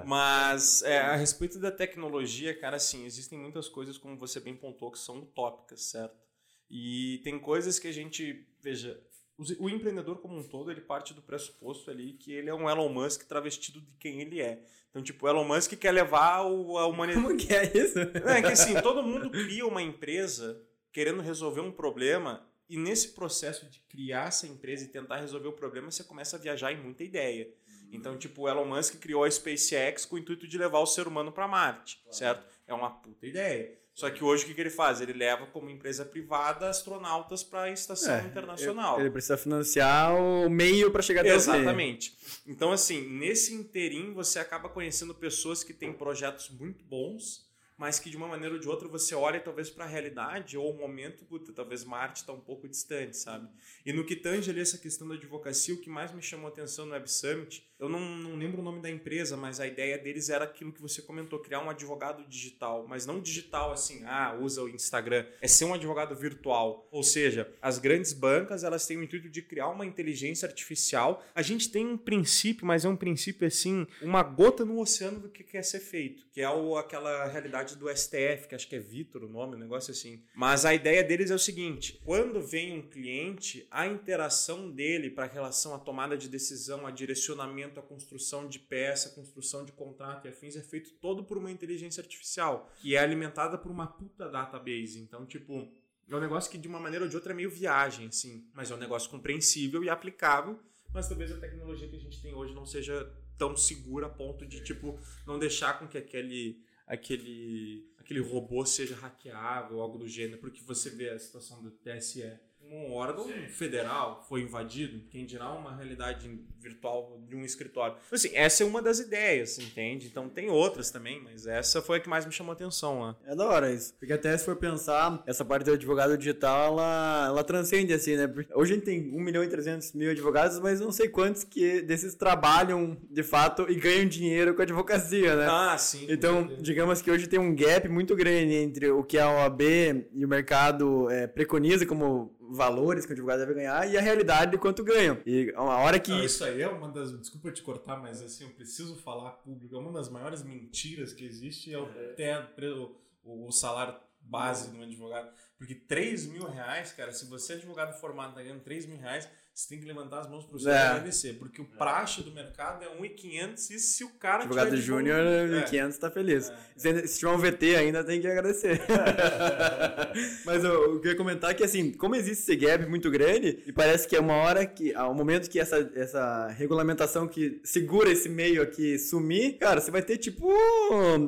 Mas é, a respeito da tecnologia, cara, assim, existem muitas coisas, como você bem pontuou, que são utópicas, certo? E tem coisas que a gente, veja, o empreendedor como um todo, ele parte do pressuposto ali que ele é um Elon Musk travestido de quem ele é. Então, tipo, o Elon Musk quer levar o- a humanidade... Como que é isso? É que assim, todo mundo cria uma empresa querendo resolver um problema e nesse processo de criar essa empresa e tentar resolver o problema, você começa a viajar em muita ideia. Então, tipo, o Elon Musk criou a SpaceX com o intuito de levar o ser humano para Marte, certo? É uma puta ideia. Só que hoje o que, ele faz? Ele leva como empresa privada astronautas para a estação É, internacional. Ele precisa financiar o meio para chegar até. Exatamente. Então, assim, nesse interim, você acaba conhecendo pessoas que têm projetos muito bons, mas que de uma maneira ou de outra você olha talvez para a realidade ou o momento, puta, talvez Marte está um pouco distante, sabe? E no que tange ali essa questão da advocacia, o que mais me chamou a atenção no Web Summit, eu não, não lembro o nome da empresa, mas a ideia deles era aquilo que você comentou, criar um advogado digital, mas não digital assim, ah, usa o Instagram, é ser um advogado virtual. Ou seja, as grandes bancas, elas têm o intuito de criar uma inteligência artificial. A gente tem um princípio, mas é um princípio assim, uma gota no oceano do que quer ser feito, que é o, aquela realidade do STF, que acho que é Vitor o nome, um negócio assim. Mas a ideia deles é o seguinte: quando vem um cliente, a interação dele para relação à tomada de decisão, a direcionamento, a construção de peça, a construção de contrato e afins é feito todo por uma inteligência artificial, que é alimentada por uma puta database. Então, tipo, é um negócio que de uma maneira ou de outra é meio viagem, assim, mas é um negócio compreensível e aplicável, mas talvez a tecnologia que a gente tem hoje não seja tão segura a ponto de, tipo, não deixar com que aquele aquele, aquele robô seja hackeável, algo do gênero, porque você vê a situação do TSE um órgão Sim. federal foi invadido, quem dirá uma realidade virtual de um escritório. Assim, essa é uma das ideias, entende? Então tem outras também, mas essa foi a que mais me chamou a atenção lá. É da hora isso. Porque até se for pensar, essa parte do advogado digital, ela, ela transcende assim, né? Hoje a gente tem 1 milhão e 300 mil advogados, mas não sei quantos que desses trabalham de fato e ganham dinheiro com a advocacia, né? Ah, sim. Então, digamos que hoje tem um gap muito grande entre o que a OAB e o mercado é, preconiza como valores que o advogado deve ganhar e a realidade de quanto ganham. E uma hora que. Não, isso aí é uma das. Desculpa te cortar, mas assim, eu preciso falar público. É uma das maiores mentiras que existe é o, é. o, o salário base de um advogado. Porque 3 mil reais, cara, se você é advogado formado tá ganhando 3 mil reais, você tem que levantar as mãos para o seu é. agradecer, porque o praxe do mercado é 1.500 e se o cara Advogado júnior, 1.500 está feliz. É. Se, tiver um VT ainda tem que agradecer. Mas eu, eu queria comentar que assim, como existe esse gap muito grande, e parece que é uma hora que, ao momento que essa, essa regulamentação que segura esse meio aqui sumir, cara, você vai ter tipo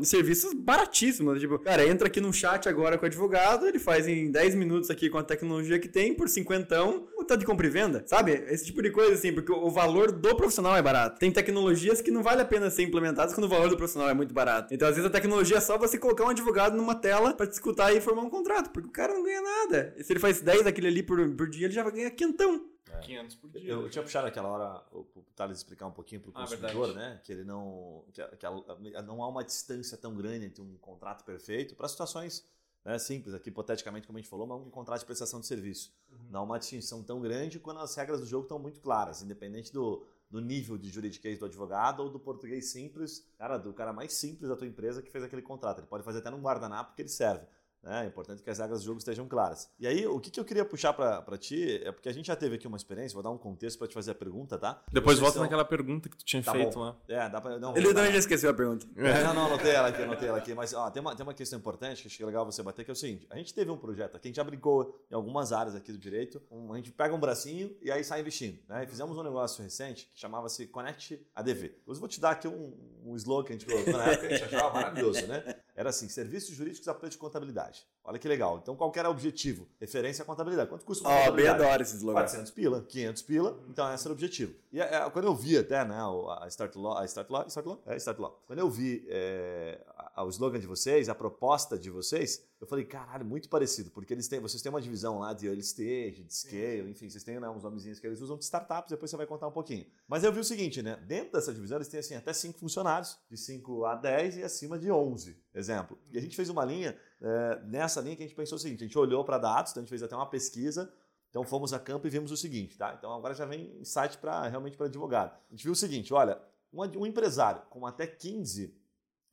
serviços baratíssimos. Tipo, cara, entra aqui num chat agora com o advogado, ele faz em 10 minutos aqui com a tecnologia que tem, por 50, o tanto de compra e venda, sabe? Sabe? Esse tipo de coisa, assim, porque o valor do profissional é barato. Tem tecnologias que não vale a pena ser implementadas quando o valor do profissional é muito barato. Então, às vezes, a tecnologia é só você colocar um advogado numa tela para te escutar e formar um contrato, porque o cara não ganha nada. E se ele faz 10 daquele ali por, por dia, ele já vai ganhar quentão. É. 500 por dia. Eu, eu tinha puxado aquela hora o, o Thales explicar um pouquinho para o ah, consumidor, ah, né? Que ele não. Que, que, não há uma distância tão grande entre um contrato perfeito para situações né, simples, aqui hipoteticamente, como a gente falou, mas um contrato de prestação de serviço. Uhum. Não há uma distinção tão grande quando as regras do jogo estão muito claras, independente do, do nível de juridiquês do advogado ou do português simples, cara, do cara mais simples da tua empresa que fez aquele contrato. Ele pode fazer até num guardanapo que ele serve. Né? É importante que as regras do jogo estejam claras. E aí, o que, que eu queria puxar para ti é porque a gente já teve aqui uma experiência, vou dar um contexto para te fazer a pergunta, tá? Depois volta são... naquela pergunta que tu tinha tá feito bom. lá. É, dá pra. Não, Ele também já esqueceu a pergunta. É. Não, não, anotei ela aqui, anotei ela aqui. Mas ó, tem, uma, tem uma questão importante que acho que é legal você bater, que é o seguinte: a gente teve um projeto aqui, a gente já brincou em algumas áreas aqui do direito. Um, a gente pega um bracinho e aí sai investindo. Né? E fizemos um negócio recente que chamava-se Connect ADV. Eu vou te dar aqui um, um slogan que a gente colocou na época, a gente achava maravilhoso, né? Era assim: serviços jurídicos preço de contabilidade. Olha que legal. Então, qual era o objetivo? Referência à contabilidade. Quanto custa uma oh, contabilidade? bem adoro esses logos. 400 pila, 500 pila. Então, esse era o objetivo. E é, quando eu vi até né, a Start Law, a Start Law, Start Law? É, Start Law. Quando eu vi é, o slogan de vocês, a proposta de vocês, eu falei, caralho, muito parecido, porque eles têm, vocês têm uma divisão lá de early stage, de scale, enfim, vocês têm né, uns nomezinhos que eles usam de startups, depois você vai contar um pouquinho. Mas eu vi o seguinte, né? Dentro dessa divisão, eles têm assim, até 5 funcionários, de 5 a 10 e acima de 11, exemplo. E a gente fez uma linha, é, nessa linha que a gente pensou o seguinte, a gente olhou para dados, então a gente fez até uma pesquisa, então fomos a campo e vimos o seguinte, tá? Então agora já vem insight para realmente para advogado. A gente viu o seguinte, olha, um, um empresário com até 15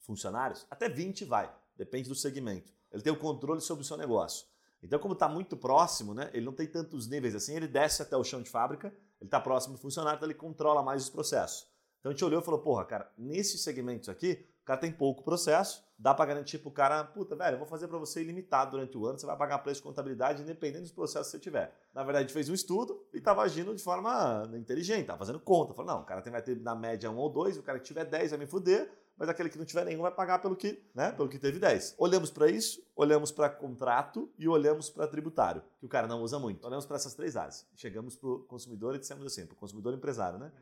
funcionários, até 20 vai, depende do segmento. Ele tem o controle sobre o seu negócio. Então, como está muito próximo, né, ele não tem tantos níveis assim, ele desce até o chão de fábrica, ele está próximo do funcionário, então ele controla mais os processos. Então a gente olhou e falou, porra, cara, nesses segmentos aqui, o cara tem pouco processo, dá para garantir pro cara, puta, velho, eu vou fazer para você ilimitado durante o ano, você vai pagar preço de contabilidade independente dos processos que você tiver. Na verdade, a gente fez um estudo e estava agindo de forma inteligente, estava fazendo conta. Falou, não, o cara vai ter na média um ou dois, o cara que tiver 10 vai me fuder, mas aquele que não tiver nenhum vai pagar pelo que, né, pelo que teve 10. Olhamos para isso, olhamos para contrato e olhamos para tributário, que o cara não usa muito. Olhamos para essas três áreas. Chegamos para o consumidor e dissemos assim, para o consumidor empresário, né?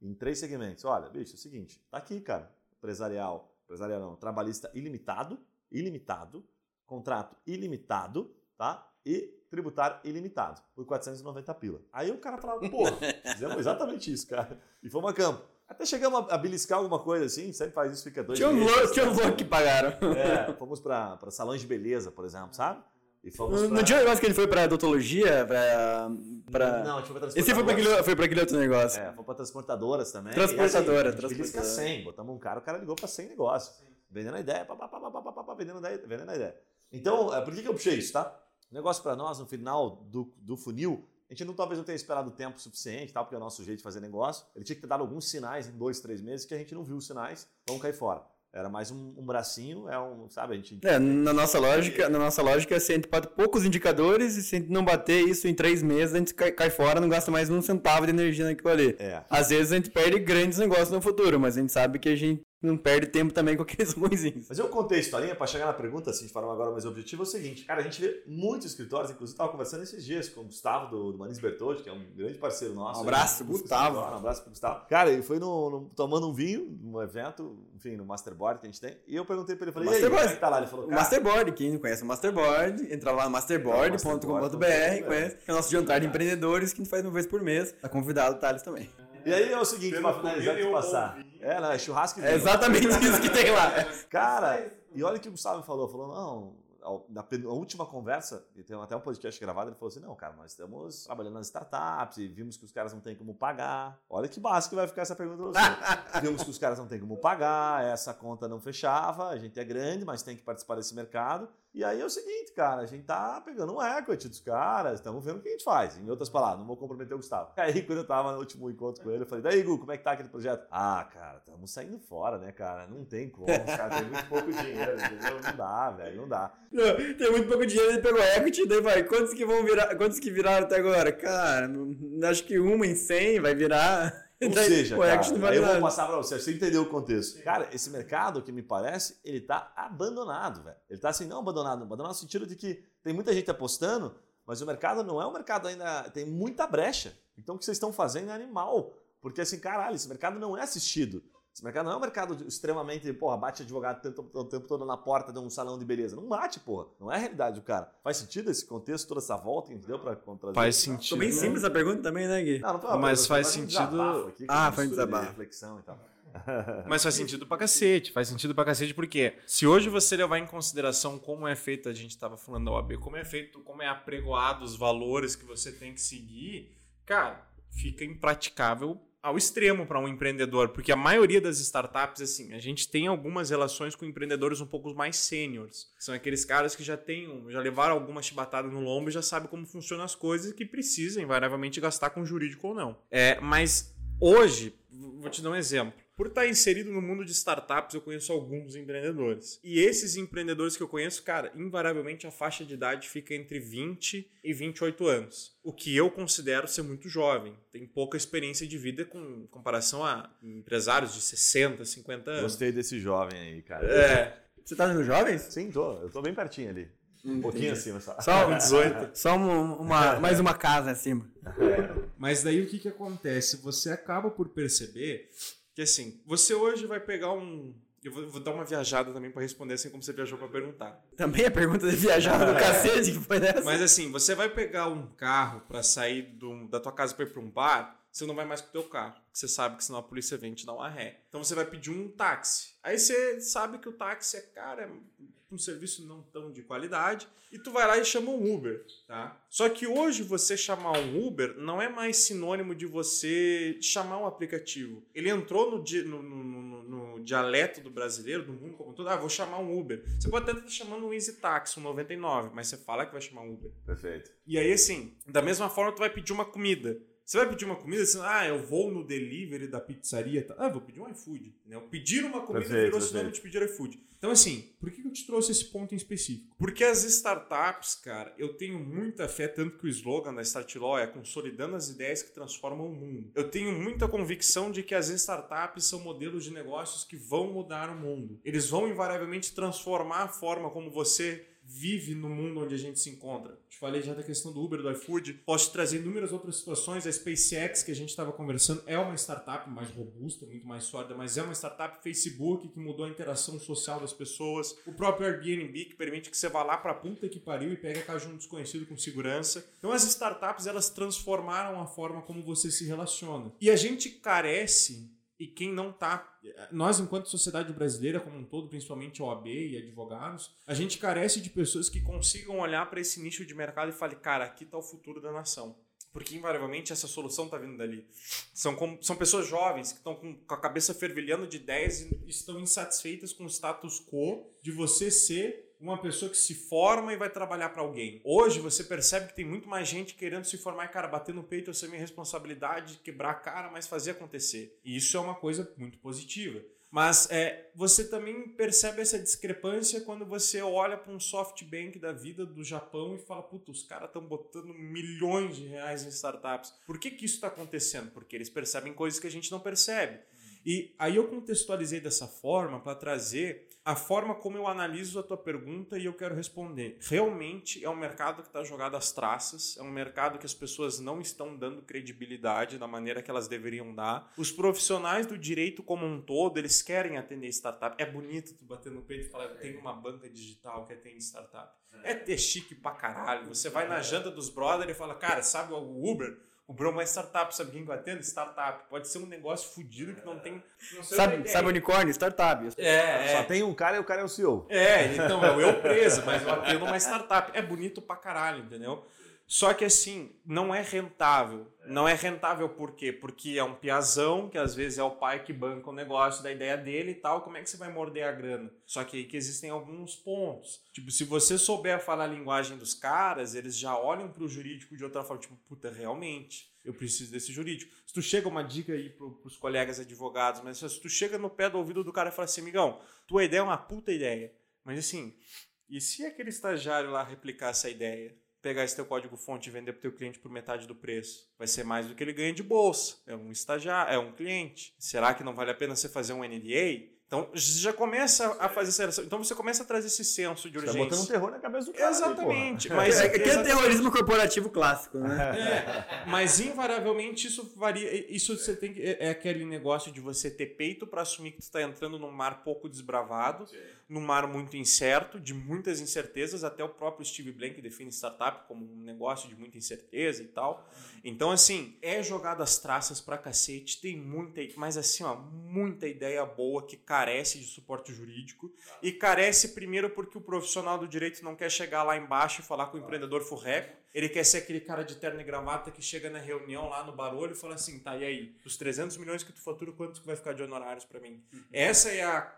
Uhum. Em três segmentos. Olha, bicho, é o seguinte, tá aqui, cara, empresarial, empresarial não, trabalhista ilimitado, ilimitado, contrato ilimitado, tá? E tributário ilimitado, por 490 pila. Aí o cara falava, pô, fizemos exatamente isso, cara. E fomos a campo. Até chegamos a beliscar alguma coisa assim, sempre faz isso, fica dois Tinha um louco, tinha um louco que pagaram. É, fomos pra, pra salões de beleza, por exemplo, sabe? E fomos não, pra... não tinha um negócio que ele foi pra odontologia? Pra, pra... Não, a gente foi pra Esse foi pra, aquele, foi pra aquele outro negócio. É, foi pra transportadoras também. Transportadora, assim, transportadora. 100, botamos um cara, o cara ligou pra 100 negócios. Vendendo a ideia, pá, pá, pá, pá, pá, pá, vendendo, a ideia, vendendo a ideia. Então, é, por que, que eu puxei isso, tá? O negócio para nós, no final do, do funil, a gente não, talvez não tenha esperado tempo suficiente, tá? porque é o nosso jeito de fazer negócio. Ele tinha que ter dado alguns sinais em dois, três meses que a gente não viu os sinais, vamos cair fora. Era mais um, um, bracinho, é um, sabe, a gente... É, na nossa lógica, na nossa lógica, se a gente pode poucos indicadores e se a gente não bater isso em três meses, a gente cai, cai fora, não gasta mais um centavo de energia naquilo ali. É. Às vezes a gente perde grandes negócios no futuro, mas a gente sabe que a gente não perde tempo também com aqueles ruins. Mas eu contei a historinha para chegar na pergunta, assim, de forma agora, mas o objetivo é o seguinte. Cara, a gente vê muitos escritórios, inclusive estava conversando esses dias com o Gustavo do, do Manis Bertoldi, que é um grande parceiro nosso. Um abraço, aí, Gustavo. Um abraço pro Gustavo. Cara, ele foi no, no, tomando um vinho, num evento, enfim, no Masterboard que a gente tem, e eu perguntei para ele, falei, Masterboard. é que tá lá? Ele falou, cara... Masterboard, quem não conhece o Masterboard, entra lá no masterboard.com.br, conhece, que é o nosso jantar de empreendedores que a gente faz uma vez por mês. Tá convidado o Thales também. E aí é o seguinte, para finalizar de passar. É, não, é churrasco É exatamente isso que tem lá. Cara, e olha o que o Gustavo falou. Falou, não, na, última conversa, e tem até um podcast gravado, ele falou assim: não, cara, nós estamos trabalhando nas startups e vimos que os caras não têm como pagar. Olha que básico vai ficar essa pergunta pra você. vimos que os caras não têm como pagar, essa conta não fechava, a gente é grande, mas tem que participar desse mercado. E aí é o seguinte, cara, a gente tá pegando um equity dos caras, estamos vendo o que a gente faz. Em outras palavras, não vou comprometer o Gustavo. Aí, quando eu tava no último encontro com ele, eu falei, daí, Gu, como é que tá aquele projeto? Ah, cara, estamos saindo fora, né, cara? Não tem como, os caras têm muito pouco dinheiro, entendeu? Não dá, velho, não dá. Não, tem muito pouco dinheiro, ele pegou equity, daí vai, quantos que vão virar, quantos que viraram até agora? Cara, acho que uma em cem vai virar... Ou Daí, seja, cara, aí eu vou passar para você, você entendeu o contexto. Cara, esse mercado, que me parece, ele tá abandonado, velho. Ele tá assim, não abandonado, abandonado no sentido de que tem muita gente apostando, mas o mercado não é um mercado ainda, tem muita brecha. Então o que vocês estão fazendo é animal. Porque assim, caralho, esse mercado não é assistido. Esse mercado não é um mercado extremamente, porra, bate advogado o tempo todo na porta de um salão de beleza. Não bate, porra. Não é a realidade do cara. Faz sentido esse contexto, toda essa volta que deu pra trazer? Faz sentido. Tô bem simples a pergunta também, né, Gui? Não, não foi Mas faz sentido. Aqui, ah, foi um desabafo. reflexão e tal. Mas faz sentido pra cacete, faz sentido pra cacete, porque se hoje você levar em consideração como é feito, a gente estava falando da OAB, como é feito, como é apregoado os valores que você tem que seguir, cara, fica impraticável ao extremo para um empreendedor, porque a maioria das startups, assim, a gente tem algumas relações com empreendedores um pouco mais sêniores. São aqueles caras que já têm, já levaram alguma chibatada no lombo e já sabem como funcionam as coisas que precisam invariavelmente gastar com jurídico ou não. É, mas hoje, vou te dar um exemplo. Por estar inserido no mundo de startups, eu conheço alguns empreendedores. E esses empreendedores que eu conheço, cara, invariavelmente a faixa de idade fica entre 20 e 28 anos. O que eu considero ser muito jovem. Tem pouca experiência de vida com comparação a empresários de 60, 50 anos. Gostei desse jovem aí, cara. É. Você tá vendo jovens? Sim, tô. Eu tô bem pertinho ali. Um pouquinho acima só. Só um 18. Só uma, uma, mais uma casa acima. É. Mas daí o que, que acontece? Você acaba por perceber que assim, você hoje vai pegar um. Eu vou, vou dar uma viajada também para responder assim como você viajou para perguntar. Também a pergunta de viajada do cacete que foi dessa. Mas assim, você vai pegar um carro para sair do, da tua casa para ir para um bar, você não vai mais com o teu carro. Você sabe que senão a polícia vem te dar uma ré. Então você vai pedir um táxi. Aí você sabe que o táxi é caro, é um serviço não tão de qualidade, e tu vai lá e chama um Uber, tá? Só que hoje você chamar um Uber não é mais sinônimo de você chamar um aplicativo. Ele entrou no, no, no, no dialeto do brasileiro, do mundo como todo, ah, vou chamar um Uber. Você pode até estar chamando um Easy Taxi, um 99, mas você fala que vai chamar um Uber. Perfeito. E aí, assim, da mesma forma, tu vai pedir uma comida. Você vai pedir uma comida, assim, ah, eu vou no delivery da pizzaria. Tá? Ah, vou pedir um iFood. Né? Pedir uma comida perfeito, virou sinônimo de pedir iFood. Então, assim, por que eu te trouxe esse ponto em específico? Porque as startups, cara, eu tenho muita fé, tanto que o slogan da Startlaw é consolidando as ideias que transformam o mundo. Eu tenho muita convicção de que as startups são modelos de negócios que vão mudar o mundo. Eles vão invariavelmente transformar a forma como você vive no mundo onde a gente se encontra. Te falei já da questão do Uber, do iFood. Posso trazer inúmeras outras situações. A SpaceX, que a gente estava conversando, é uma startup mais robusta, muito mais sólida, mas é uma startup Facebook que mudou a interação social das pessoas. O próprio Airbnb, que permite que você vá lá para a puta que pariu e pegue a casa de um desconhecido com segurança. Então, as startups, elas transformaram a forma como você se relaciona. E a gente carece e quem não tá. Nós, enquanto sociedade brasileira como um todo, principalmente OAB e advogados, a gente carece de pessoas que consigam olhar para esse nicho de mercado e falar, cara, aqui está o futuro da nação. Porque, invariavelmente, essa solução está vindo dali. São, com, são pessoas jovens que estão com, com a cabeça fervilhando de ideias e estão insatisfeitas com o status quo de você ser uma pessoa que se forma e vai trabalhar para alguém. Hoje você percebe que tem muito mais gente querendo se formar e, cara, bater no peito, essa é minha responsabilidade, quebrar a cara, mas fazer acontecer. E isso é uma coisa muito positiva. Mas é, você também percebe essa discrepância quando você olha para um SoftBank da vida do Japão e fala: puta, os caras estão botando milhões de reais em startups. Por que, que isso está acontecendo? Porque eles percebem coisas que a gente não percebe. E aí eu contextualizei dessa forma para trazer a forma como eu analiso a tua pergunta e eu quero responder. Realmente é um mercado que está jogado às traças, é um mercado que as pessoas não estão dando credibilidade da maneira que elas deveriam dar. Os profissionais do direito como um todo, eles querem atender startup. É bonito tu bater no peito e falar, tem uma banca digital que atende startup. É ter chique pra caralho. Você vai na janta dos brothers e fala, cara, sabe o Uber? O Bro é uma startup, sabe quem vai atendo? Startup. Pode ser um negócio fodido que não tem. Não sabe, sabe unicórnio? Startup. É, é. Só tem um cara e o cara é o CEO. É, então é o eu preso, mas eu atendo uma startup. É bonito pra caralho, entendeu? Só que assim, não é rentável. Não é rentável por quê? Porque é um piazão, que às vezes é o pai que banca o negócio da ideia dele e tal. Como é que você vai morder a grana? Só que aí que existem alguns pontos. Tipo, se você souber falar a linguagem dos caras, eles já olham pro jurídico de outra forma. Tipo, puta, realmente, eu preciso desse jurídico. Se tu chega, uma dica aí pro, pros colegas advogados, mas se tu chega no pé do ouvido do cara e fala assim, amigão, tua ideia é uma puta ideia. Mas assim, e se aquele estagiário lá replicar essa ideia? Pegar esse teu código fonte e vender para o teu cliente por metade do preço. Vai ser mais do que ele ganha de bolsa. É um estagiário, é um cliente. Será que não vale a pena você fazer um NDA? Então já começa a fazer essa Então você começa a trazer esse senso de urgência. Você tá botando um terror na cabeça do cara. Exatamente. Ali, mas é, é, é terrorismo corporativo clássico, né? É, mas invariavelmente isso varia. Isso você tem que. É, é aquele negócio de você ter peito para assumir que tu está entrando num mar pouco desbravado, Sim. num mar muito incerto, de muitas incertezas. Até o próprio Steve Blank define startup como um negócio de muita incerteza e tal. Então, assim, é jogado as traças pra cacete, tem muita. Mas assim, ó, muita ideia boa que carece de suporte jurídico e carece primeiro porque o profissional do direito não quer chegar lá embaixo e falar com o empreendedor furreco. Ele quer ser aquele cara de terno e gravata que chega na reunião lá no barulho e fala assim: tá, e aí? Os 300 milhões que tu fatura, quanto vai ficar de honorários para mim? Uhum. Essa é a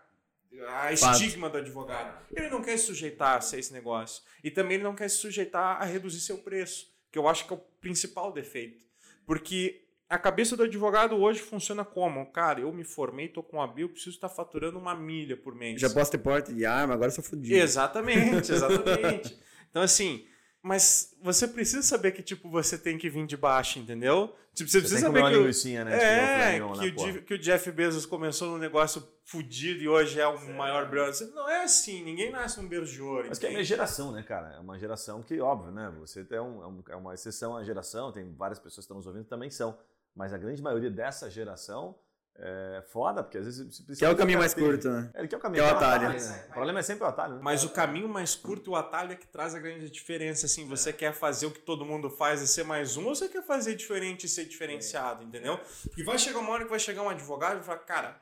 a estigma do advogado. Ele não quer se sujeitar a esse negócio. E também ele não quer se sujeitar a reduzir seu preço, que eu acho que é o principal defeito. Porque a cabeça do advogado hoje funciona como? Cara, eu me formei, tô com a bio, preciso estar faturando uma milha por mês. Já posso ter porte de arma, agora sou fodido. Exatamente, exatamente. então, assim, mas você precisa saber que, tipo, você tem que vir de baixo, entendeu? Tipo, você, você precisa saber que. O, né, é, que, o, que o Jeff Bezos começou num negócio fudido e hoje é o é. maior brother. Não é assim, ninguém nasce num berço de ouro. Mas que é minha geração, né, cara? É uma geração que, óbvio, né? Você é, um, é uma exceção à geração, tem várias pessoas que estão nos ouvindo que também são mas a grande maioria dessa geração é foda, porque às vezes você precisa. Que é o caminho mais curto, né? É, que é o caminho que é o atalho. atalho né? O problema é sempre o atalho, né? Mas o caminho mais curto e o atalho é que traz a grande diferença. Assim, você quer fazer o que todo mundo faz e ser mais um, ou você quer fazer diferente e ser diferenciado, entendeu? Porque vai chegar uma hora que vai chegar um advogado e falar, cara,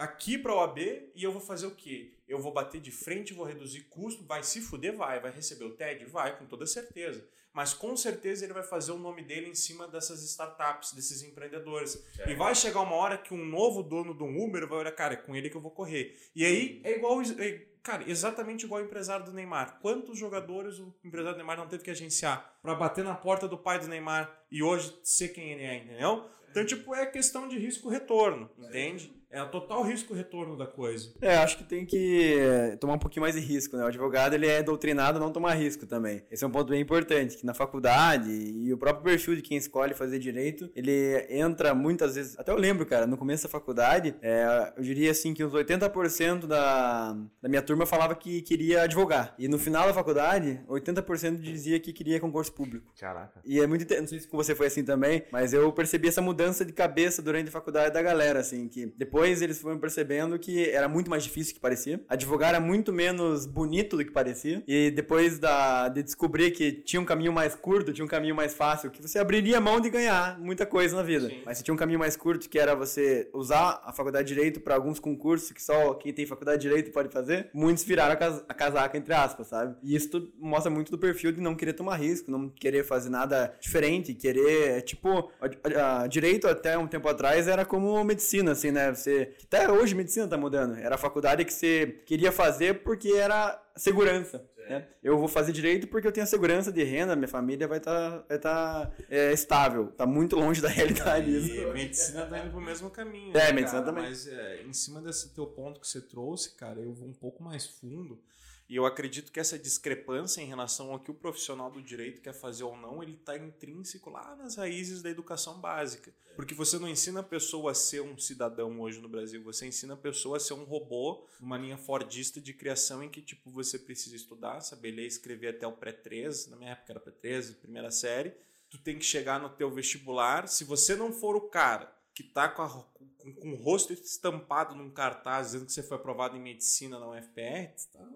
aqui para o OAB e eu vou fazer o quê? Eu vou bater de frente, vou reduzir custo, vai se fuder, vai. Vai receber o TED? Vai, com toda certeza mas com certeza ele vai fazer o nome dele em cima dessas startups, desses empreendedores. E vai chegar uma hora que um novo dono do Uber vai olhar, cara, é com ele que eu vou correr. E aí é igual, é, cara, exatamente igual o empresário do Neymar. Quantos jogadores o empresário do Neymar não teve que agenciar para bater na porta do pai do Neymar e hoje ser quem ele é, entendeu? Então, tipo, é questão de risco-retorno, entende? É a total risco-retorno da coisa. É, acho que tem que tomar um pouquinho mais de risco, né? O advogado, ele é doutrinado a não tomar risco também. Esse é um ponto bem importante, que na faculdade e o próprio perfil de quem escolhe fazer direito, ele entra muitas vezes... Até eu lembro, cara, no começo da faculdade, é, eu diria assim que uns 80% da, da minha turma falava que queria advogar. E no final da faculdade, 80% dizia que queria concurso público. Caraca. E é muito inte- não sei se com você foi assim também, mas eu percebi essa mudança de cabeça durante a faculdade da galera, assim, que depois eles foram percebendo que era muito mais difícil do que parecia. Advogar era muito menos bonito do que parecia. E depois da, de descobrir que tinha um caminho mais curto, tinha um caminho mais fácil, que você abriria mão de ganhar muita coisa na vida. Sim. Mas você tinha um caminho mais curto que era você usar a faculdade de direito para alguns concursos que só quem tem faculdade de direito pode fazer. Muitos viraram a, cas- a casaca entre aspas, sabe? E isso mostra muito do perfil de não querer tomar risco, não querer fazer nada diferente, querer, tipo, a- a- direito até um tempo atrás era como medicina, assim, né? Você, até hoje medicina tá mudando. Era a faculdade que você queria fazer porque era segurança. Né? Eu vou fazer direito porque eu tenho a segurança de renda, minha família vai estar vai tá, é, estável. Tá muito longe da realidade isso. E medicina tá indo pro mesmo caminho. É, né, medicina cara? também. Mas é, em cima desse teu ponto que você trouxe, cara, eu vou um pouco mais fundo. E eu acredito que essa discrepância em relação ao que o profissional do direito quer fazer ou não, ele está intrínseco lá nas raízes da educação básica. Porque você não ensina a pessoa a ser um cidadão hoje no Brasil, você ensina a pessoa a ser um robô, uma linha fordista de criação em que tipo você precisa estudar, saber ler e escrever até o pré-3, na minha época era pré-3, primeira série. Tu tem que chegar no teu vestibular, se você não for o cara que tá com, a- com- com o rosto estampado num cartaz dizendo que você foi aprovado em medicina na UFPR, tá,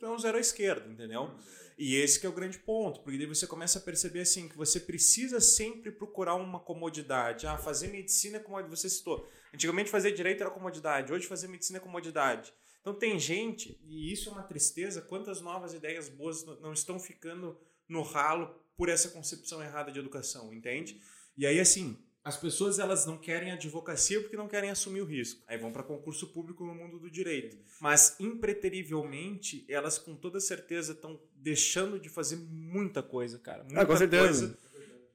é um zero à esquerda, entendeu? E esse que é o grande ponto, porque daí você começa a perceber assim que você precisa sempre procurar uma comodidade. Ah, fazer medicina é como você citou. Antigamente fazer direito era comodidade, hoje fazer medicina é comodidade. Então tem gente, e isso é uma tristeza, quantas novas ideias boas não estão ficando no ralo por essa concepção errada de educação, entende? E aí assim, as pessoas elas não querem advocacia porque não querem assumir o risco. Aí vão para concurso público no mundo do direito. Mas impreterivelmente, elas com toda certeza estão deixando de fazer muita coisa, cara. Muita Ah, com certeza. coisa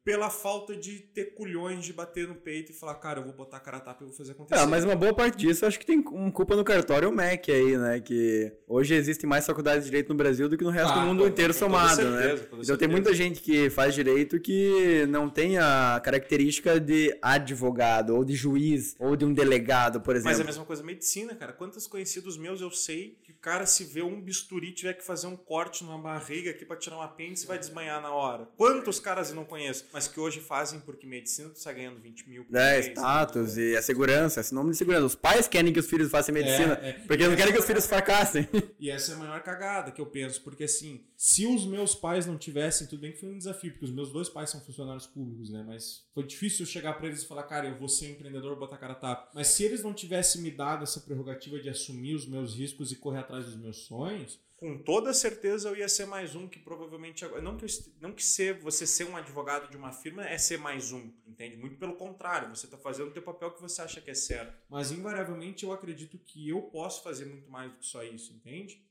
pela falta de ter culhões de bater no peito e falar, cara, eu vou botar a cara a tapa e eu vou fazer acontecer. Ah, mas uma boa parte disso eu acho que tem um culpa no cartório o MEC aí, né? Que hoje existem mais faculdades de direito no Brasil do que no resto Ah, do mundo com- inteiro com toda somado, certeza, né? com toda Então certeza. tem muita gente que faz direito que não tem a característica de advogado, ou de juiz, ou de um delegado, por Mas é exemplo. a mesma coisa medicina, cara. Quantos conhecidos meus eu sei que o cara se vê um bisturi tiver que fazer um corte numa barriga aqui pra tirar um apêndice e vai desmanhar na hora. Quantos caras eu não conheço, mas que hoje fazem porque medicina tu tá ganhando 20 mil por É, mês, status e a segurança, esse nome de segurança. Os pais querem que os filhos façam medicina, É, é. porque não querem que os filhos fracassem. E essa é a maior cagada que eu penso, porque assim, se os meus pais não tivessem, tudo bem que foi um desafio, porque os meus dois pais são funcionários públicos, né? Mas foi difícil eu chegar pra eles e falar, cara, eu vou ser empreendedor, botar a cara a tapa. Mas se eles não tivessem me dado essa prerrogativa de assumir os meus riscos e correr atrás dos meus sonhos, com toda certeza eu ia ser mais um que provavelmente agora. Não que, eu não que ser, você ser um advogado de uma firma é ser mais um, entende? Muito pelo contrário, você está fazendo o teu papel que você acha que é certo. Mas invariavelmente eu acredito que eu posso fazer muito mais do que só isso, entende?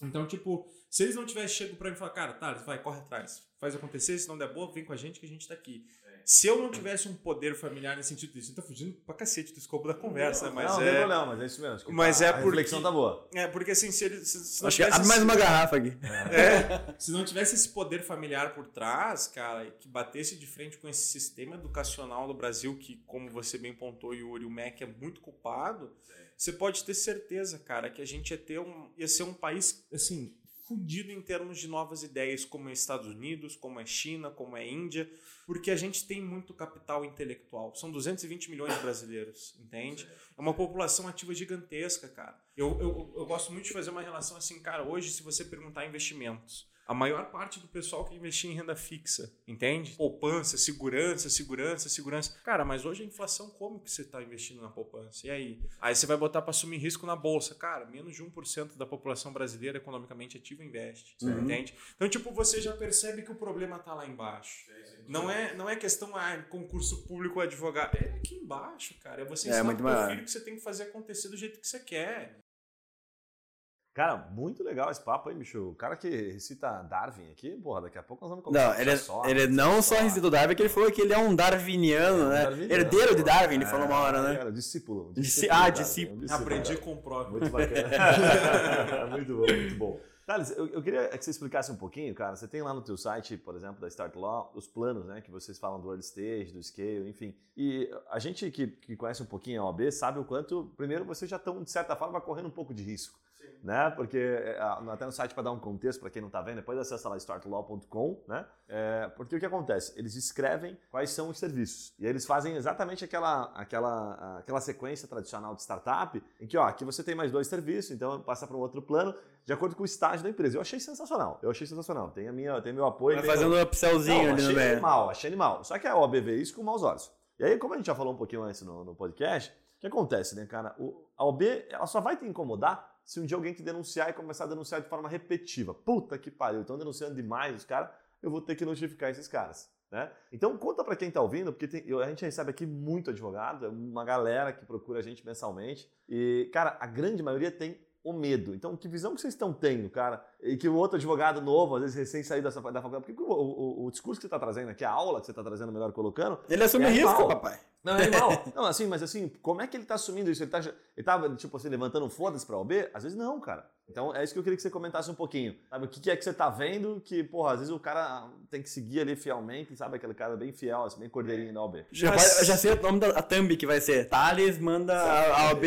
Então, tipo, se eles não tivessem chego pra mim e falar, cara, Thales, vai, corre atrás, faz acontecer, se não der boa, vem com a gente que a gente tá aqui. Se eu não tivesse um poder familiar nesse sentido, isso tá fugindo pra cacete do escopo da conversa, não, mas não, não é. tem problema, mas é isso mesmo. que Mas tá- é a porque- reflexão tá boa. É, porque assim, se eles. Se, se não Acho que tivesse abre mais uma garrafa aqui. é, se não tivesse esse poder familiar por trás, cara, que batesse de frente com esse sistema educacional do Brasil, que, como você bem pontou, Yuri, o MEC é muito culpado, você pode ter certeza, cara, que a gente ia ter um. ia ser um país, assim, fudido em termos de novas ideias, como é Estados Unidos, como é China, como é Índia, porque a gente tem muito capital intelectual. São 220 milhões de brasileiros, entende? É uma população ativa gigantesca, cara. Eu, eu, eu gosto muito de fazer uma relação assim, cara, hoje se você perguntar investimentos, a maior parte do pessoal quer investir em renda fixa, entende? Poupança, segurança, segurança, segurança. Cara, mas hoje a inflação, como que você está investindo na poupança? E aí? Aí você vai botar para assumir risco na bolsa. Cara, menos de 1% da população brasileira economicamente ativa investe, Uhum. entende? Então, tipo, você já percebe que o problema tá lá embaixo. Não é, não é questão, ah, concurso público ou advogado. É aqui embaixo, cara. É você É, ensinar muito pro filho que você tem que fazer acontecer do jeito que você quer. Cara, muito legal esse papo aí, bicho. O cara que recita Darwin aqui, porra, daqui a pouco nós vamos começar Não, ele, é- só, ele não só recita o Darwin, que ele falou que ele é um darwiniano, um né? darwiniano, Herdeiro de. Darwin, ele É, falou uma hora, né? Cara, discípulo. Disci- de ah, Darwin, discípulo. um Aprendi cara. com prova. Muito bacana. muito bom, muito bom. Thales, eu, eu queria que você explicasse um pouquinho, cara. Você tem lá no teu site, por exemplo, da Start Law, os planos, né? Que vocês falam do early stage, do scale, enfim. E a gente que, que conhece um pouquinho a OAB sabe o quanto, primeiro, vocês já estão, de certa forma, correndo um pouco de risco. Né? Porque é, até no site para dar um contexto para quem não está vendo, depois acessa lá startlaw.com, né? É, porque o que acontece? Eles escrevem quais são os serviços e eles fazem exatamente aquela, aquela, aquela sequência tradicional de startup em que, ó, aqui você tem mais dois serviços, então passa para um outro plano de acordo com o estágio da empresa. Eu achei sensacional. Eu achei sensacional. Tem a minha, tem meu apoio. Vai tem fazendo um não, upsellzinho ali no achei animal, achei animal. Só que a OAB vê isso com maus olhos. E aí, como a gente já falou um pouquinho antes no, no podcast, o que acontece, né, cara? O, a OAB, ela só vai te incomodar se um dia alguém te denunciar e começar a denunciar de forma repetitiva. Puta que pariu, estão denunciando demais os caras, eu vou ter que notificar esses caras. Né? Então conta para quem está ouvindo, porque tem, a gente recebe aqui muito advogado, é uma galera que procura a gente mensalmente. E, cara, a grande maioria tem o medo. Então, que visão que vocês estão tendo, cara? E que o outro advogado novo, às vezes recém saído dessa, da faculdade, porque o, o, o discurso que você está trazendo aqui, a aula que você está trazendo, melhor colocando, Ele assume É risco, animal. papai. não, é animal. Não, assim, mas assim, como é que ele tá assumindo isso? Ele tá, ele tá tipo assim, levantando foda-se pra OB? Às vezes não, cara. Então é isso que eu queria que você comentasse um pouquinho. Sabe, o que que é que você tá vendo que, porra, às vezes o cara tem que seguir ali fielmente, sabe? Aquele cara bem fiel, assim, bem cordeirinho da OB. Já, já sei o nome da a thumb que vai ser. Thales manda a, a OB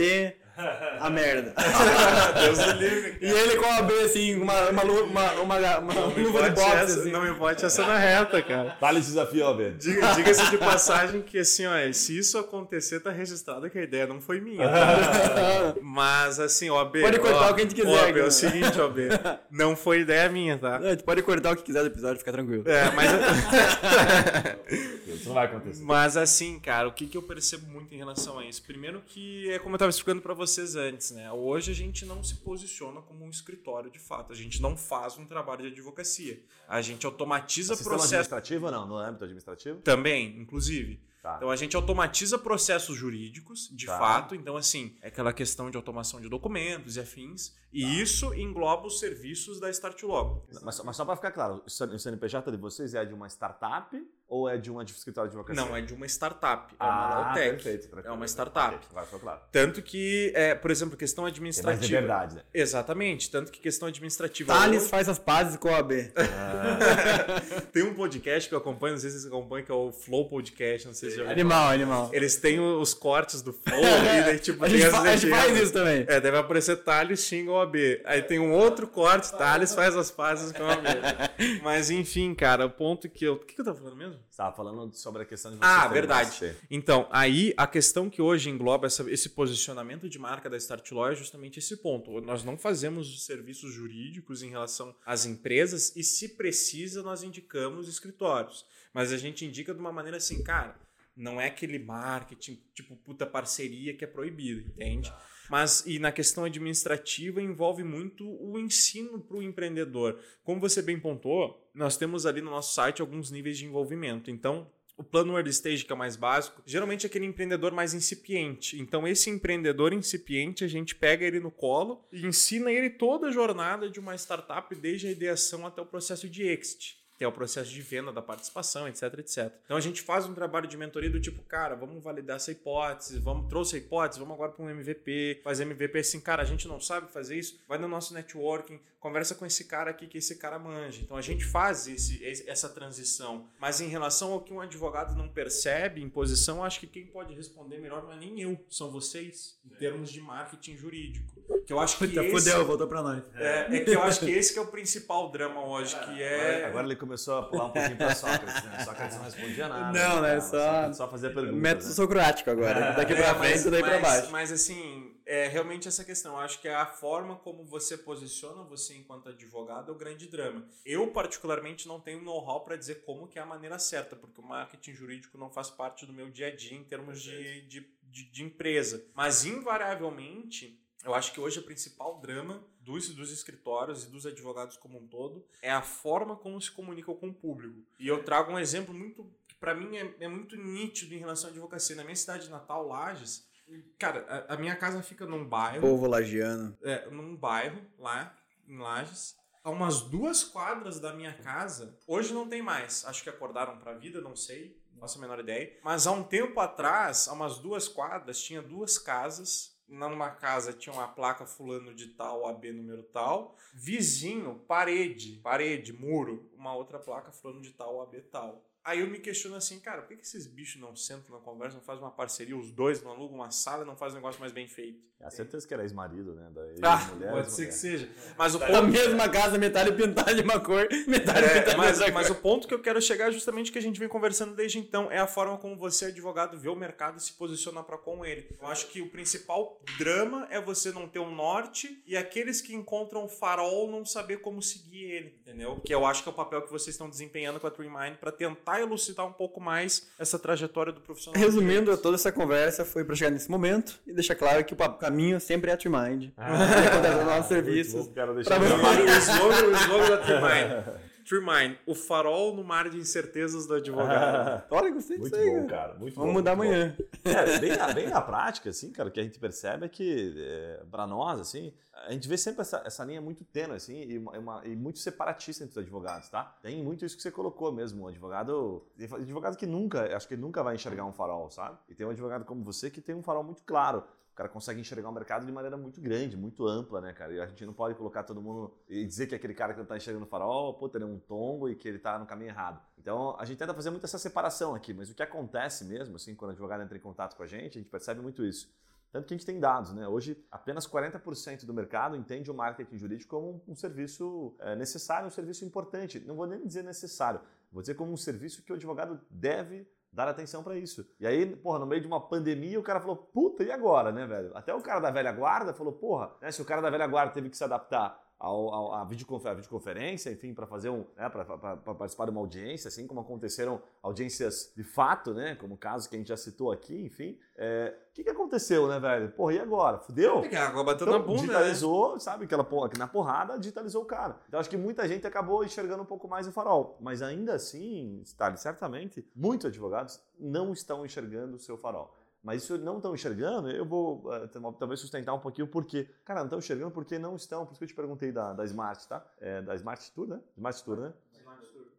a merda. Deus do livre. E ele com a OB, assim, uma, uma, uma, uma, uma Não me luva de bote boxe, essa, assim. não me bote essa na reta, cara. Dá-lhe desafio, OB. Diga- Diga-se de passagem que, assim, ó, se isso acontecer, tá registrado que a ideia não foi minha, tá? Mas, assim, OB... Pode cortar ó, o que a gente quiser, OB, é cara. o seguinte, OB, não foi ideia minha, tá? Gente pode cortar o que quiser do episódio, fica tranquilo. É, mas... Isso não vai acontecer. Mas assim, cara, o que, que eu percebo muito em relação a isso? Primeiro que é como eu estava explicando para vocês antes, né? Hoje a gente não se posiciona como um escritório de fato. A gente não faz um trabalho de advocacia. A gente automatiza Sistema processos administrativo não? No âmbito administrativo? também, inclusive. Tá. Então a gente automatiza processos jurídicos, de Tá. fato. Então, assim, é aquela questão de automação de documentos e afins. E Tá. isso engloba os serviços da Start Logo. Mas, só- mas só para ficar claro, o CNPJ de vocês é de uma startup ou é de um escritório de advocacia? Não, é de uma startup. É Ah, uma Lautec. perfeito. tranquilo. É uma startup. Claro. Tanto que, é, por exemplo, questão Tem mais administrativa. liberdade, né? Exatamente, tanto que questão administrativa. Thales hoje- faz as pazes com a OAB. Tem um podcast que eu acompanho, não sei se vocês acompanham, que é o Flow Podcast, não sei se já ouviram. Animal, animal. Eles têm os cortes do Flow e daí, tipo, A tem gente, as a gente faz isso também. É, deve aparecer Thales xinga o AB. Aí tem um outro corte, Thales faz as pazes com o AB. Mas enfim, cara, o ponto que eu. O que que eu tava falando mesmo? Você estava falando sobre a questão de você Ah, verdade. ser. Então, aí a questão que hoje engloba essa- esse posicionamento de marca da Start Law é justamente esse ponto. Nós não fazemos os serviços jurídicos em relação às empresas e, se precisa, nós indicamos escritórios. Mas a gente indica de uma maneira assim, cara, não é aquele marketing, tipo, puta parceria que é proibido, entende? Mas, e na questão administrativa, envolve muito o ensino para o empreendedor. Como você bem pontuou, nós temos ali no nosso site alguns níveis de envolvimento. Então, o plano early stage, que é o mais básico, geralmente é aquele empreendedor mais incipiente. Então, esse empreendedor incipiente, a gente pega ele no colo e ensina ele toda a jornada de uma startup, desde a ideação até o processo de exit. Que é o processo de venda da participação, etc, etc. Então a gente faz um trabalho de mentoria do tipo, cara, vamos validar essa hipótese, vamos trouxe a hipótese, vamos agora para um MVP, fazer MVP assim, cara, a gente não sabe fazer isso, vai no nosso networking, conversa com esse cara aqui que esse cara manja. Então a gente faz esse, essa transição. Mas em relação ao que um advogado não percebe em posição, acho que quem pode responder melhor não é nem eu, são vocês, em termos de marketing jurídico. Que eu acho que Puta, esse, fudeu, voltou pra nós. é, é que eu acho que esse que é o principal drama hoje, que é Agora ele começou a pular um pouquinho para Sócrates, né? Sócrates não respondia nada. Não, né? Só- Sócrates só fazia perguntas. Método né? socrático agora. Daqui pra É, frente, daí pra mas- baixo. Mas assim, é realmente essa questão. Eu acho que a forma como você posiciona você enquanto advogado é o grande drama. Eu, particularmente, não tenho know-how para dizer como que é a maneira certa, porque o marketing jurídico não faz parte do meu dia a dia em termos de, de, de, de empresa. Mas, invariavelmente, eu acho que hoje o principal drama dos, dos escritórios e dos advogados como um todo é a forma como se comunicam com o público. E eu trago um exemplo muito que para mim é, é muito nítido em relação à advocacia. Na minha cidade natal, Lages, Cara, a, a minha casa fica num bairro. Povo lagiano. É, num bairro lá, em Lages. A umas duas quadras da minha casa. Hoje não tem mais. Acho que acordaram pra vida, não sei. Não faço a menor ideia. Mas há um tempo atrás, a umas duas quadras, tinha duas casas. Numa casa tinha uma placa fulano de tal, AB número tal. Vizinho, parede, parede, muro, uma outra placa fulano de tal, AB tal. Aí eu me questiono assim, cara, por que, que esses bichos não sentam na conversa, não fazem uma parceria, os dois não alugam uma sala e não fazem um negócio mais bem feito? É a certeza que era ex-marido, né? Da Ah, ex-mulher, pode ser ex-mulher. que seja. Mas o ponto, mesma casa, metade pintada de uma cor, metade é, pintada mas, de outra mas cor. o ponto que eu quero chegar é justamente que a gente vem conversando desde então, é a forma como você, advogado, vê o mercado e se posiciona para com ele. Eu acho que o principal drama é você não ter um norte e aqueles que encontram o farol não saber como seguir ele, entendeu? Que eu acho que é o papel que vocês estão desempenhando com a Tree Mind para tentar elucidar um pouco mais essa trajetória do profissional. Resumindo, toda essa conversa foi pra chegar nesse momento e deixar claro que o caminho sempre é a Trimind. e contratar nossos serviços. Bom, cara, deixa pra o slogan, o slogan da Tree Tree Mind, o farol no mar de incertezas do advogado. Olha, gostei Muito disso aí, bom, cara. Muito Vamos bom, mudar muito bom. amanhã. É, bem, na, bem na prática, assim, cara, o que a gente percebe é que, é, para nós, assim, a gente vê sempre essa, essa linha muito tênue, assim, e, uma- uma- e muito separatista entre os advogados, tá? Tem muito isso que você colocou mesmo, um advogado, advogado que nunca, acho que ele nunca vai enxergar um farol, sabe? E tem um advogado como você que tem um farol muito claro. Cara consegue enxergar o mercado de maneira muito grande, muito ampla, né, cara? E a gente não pode colocar todo mundo e dizer que aquele cara que não tá enxergando o farol, pô, ele é um tombo e que ele tá no caminho errado. Então, a gente tenta fazer muito essa separação aqui, mas o que acontece mesmo, assim, quando o advogado entra em contato com a gente, a gente percebe muito isso. Tanto que a gente tem dados, né? Hoje, apenas 40% do mercado entende o marketing jurídico como um, um serviço é, necessário, um serviço importante. Não vou nem dizer necessário, vou dizer como um serviço que o advogado deve dar atenção para isso. E aí, porra, no meio de uma pandemia, o cara falou, puta, e agora, né, velho? Até o cara da velha guarda falou, porra, né, se o cara da velha guarda teve que se adaptar ao, ao, à videoconfer- à videoconferência, enfim, para fazer um, né, para participar de uma audiência, assim como aconteceram audiências de fato, né, como o caso que a gente já citou aqui, enfim. É, O que, que aconteceu, né, velho? Porra, e agora? Fudeu? Pegar água batendo Então, na bunda, né? digitalizou, sabe? Aquela porra, na porrada digitalizou o cara. Então acho que muita gente acabou enxergando um pouco mais o farol. Mas ainda assim, Stalin, certamente, muitos advogados não estão enxergando o seu farol. Mas isso não estão enxergando, eu vou tam- talvez sustentar um pouquinho porque, cara, não estão enxergando porque não estão. Por isso que eu te perguntei da, da Smart, tá? É, da Smart Tour, né? Smart Tour, né?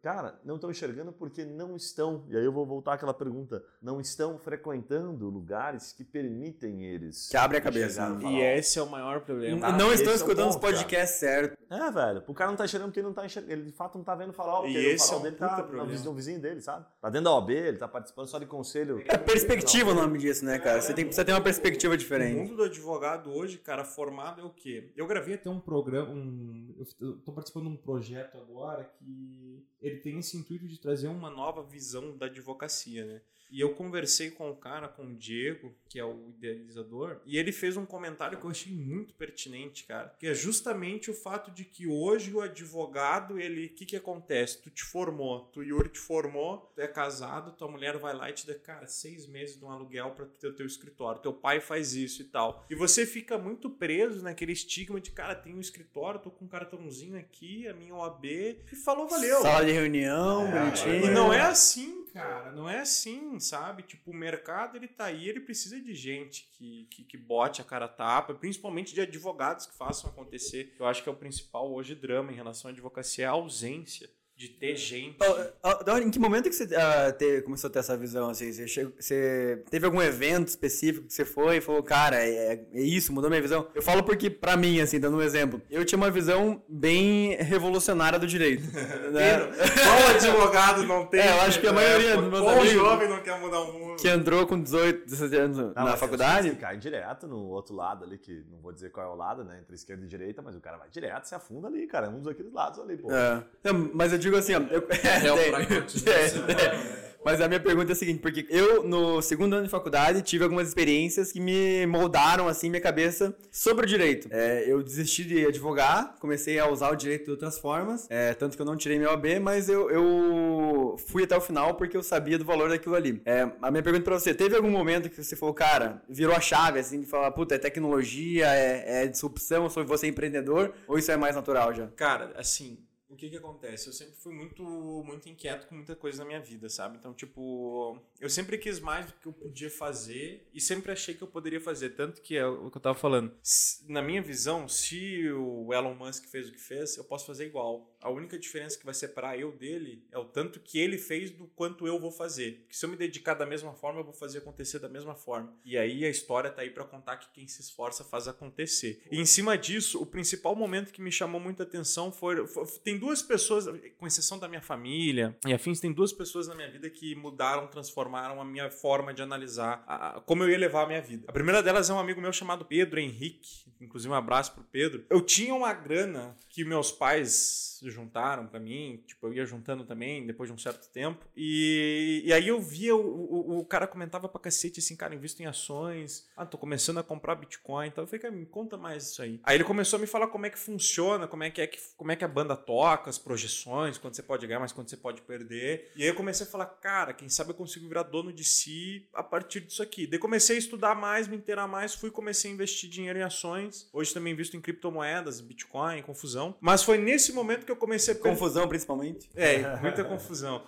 Cara, não estão enxergando porque não estão. E aí eu vou voltar àquela pergunta. Não estão frequentando lugares que permitem eles. Que abre a cabeça, o né? E esse é o maior problema. Tá, não esse estão é o escutando os ponto, cara. podcasts certos. É, velho. O cara não tá enxergando porque ele não tá enxergando. Ele de fato não tá vendo o farol. E porque esse o farol é um dele tá no problema. vizinho, no vizinho dele, sabe? Tá dentro da OAB, ele tá participando só de conselho. É perspectiva o nome disso, né, cara? Você tem, precisa ter uma perspectiva O diferente. mundo do advogado hoje, cara, formado é o quê? Eu gravei até um programa, um, eu tô participando de um projeto agora que ele tem esse intuito de trazer uma nova visão da advocacia, né? E eu conversei com o cara, com o Diego, que é o idealizador, e ele fez um comentário que eu achei muito pertinente, cara, que é justamente o fato de que hoje o advogado, ele, o que que acontece? Tu te formou, tu Yuri te formou, tu é casado, tua mulher vai lá e te dá, cara, seis meses de um aluguel para tu ter o teu escritório, teu pai faz isso e tal. E você fica muito preso naquele estigma de, cara, tem um escritório, tô com um cartãozinho aqui, a minha OAB, e falou, valeu. Sala de reunião, bonitinho. E não é assim, cara. Não é assim, sabe? Tipo, o mercado ele tá aí, ele precisa de gente que, que, que bote a cara tapa, principalmente de advogados que façam acontecer. Eu acho que é o principal hoje drama em relação à advocacia, é a ausência de ter gente. Da hora- Em que momento que você ah, te- começou a ter essa visão? Assim? Você, chegou- você teve algum evento específico que você foi e falou, cara, é, é isso, mudou minha visão? Eu falo porque, pra mim, assim, dando um exemplo, eu tinha uma visão bem revolucionária do direito. né? Qual advogado não tem? É, eu acho que a maioria dos meus Qual amigos- jovem não quer mudar o mundo? Que entrou com 18, 17 anos Não, na faculdade. Você cai direto no outro lado ali, que não vou dizer qual é o lado, né? Entre esquerda e direita, mas o cara vai direto, se afunda ali, cara. É um dos aqueles lados ali, pô. É. Não, mas eu digo assim, ó. Eu, É pragmatismo. é, é. Mas a minha pergunta é a seguinte, porque eu, no segundo ano de faculdade, tive algumas experiências que me moldaram, assim, minha cabeça sobre o direito. É, eu desisti de advogar, comecei a usar o direito de outras formas, é, tanto que eu não tirei meu OAB, mas eu, eu fui até o final porque eu sabia do valor daquilo ali. É, a minha pergunta pra você, teve algum momento que você falou, cara, virou a chave, assim, de falar, puta, é tecnologia, é, é disrupção, eu sou você empreendedor, ou isso é mais natural já? Cara, assim, que que acontece? Eu sempre fui muito, muito inquieto com muita coisa na minha vida, sabe? Então, tipo, eu sempre quis mais do que eu podia fazer e sempre achei que eu poderia fazer. Tanto que é o que eu tava falando. Na minha visão, se o Elon Musk fez o que fez, eu posso fazer igual. A única diferença que vai separar eu dele é o tanto que ele fez do quanto eu vou fazer. Porque se eu me dedicar da mesma forma, eu vou fazer acontecer da mesma forma. E aí a história tá aí para contar que quem se esforça faz acontecer. E em cima disso, o principal momento que me chamou muita atenção foi, foi tem duas pessoas, com exceção da minha família e afins, tem duas pessoas na minha vida que mudaram, transformaram a minha forma de analisar a, a, como eu ia levar a minha vida. A primeira delas é um amigo meu chamado Pedro Henrique, inclusive um abraço pro Pedro. Eu tinha uma grana que meus pais juntaram para mim, tipo, eu ia juntando também depois de um certo tempo. E, e aí eu via o, o, o, cara comentava pra cacete assim, cara, invisto em ações, ah, tô começando a comprar Bitcoin. Então eu falei, cara, me conta mais isso aí. Aí ele começou a me falar como é que funciona, como é que é que, como é que a banda toca, as projeções, quando você pode ganhar, mas quando você pode perder. E aí eu comecei a falar, cara, quem sabe eu consigo virar dono de si a partir disso aqui. Daí comecei a estudar mais, me inteirar mais, fui comecei a investir dinheiro em ações. Hoje também invisto em criptomoedas, Bitcoin, confusão. Mas foi nesse momento que eu comecei a... Confusão, principalmente. É, muita confusão.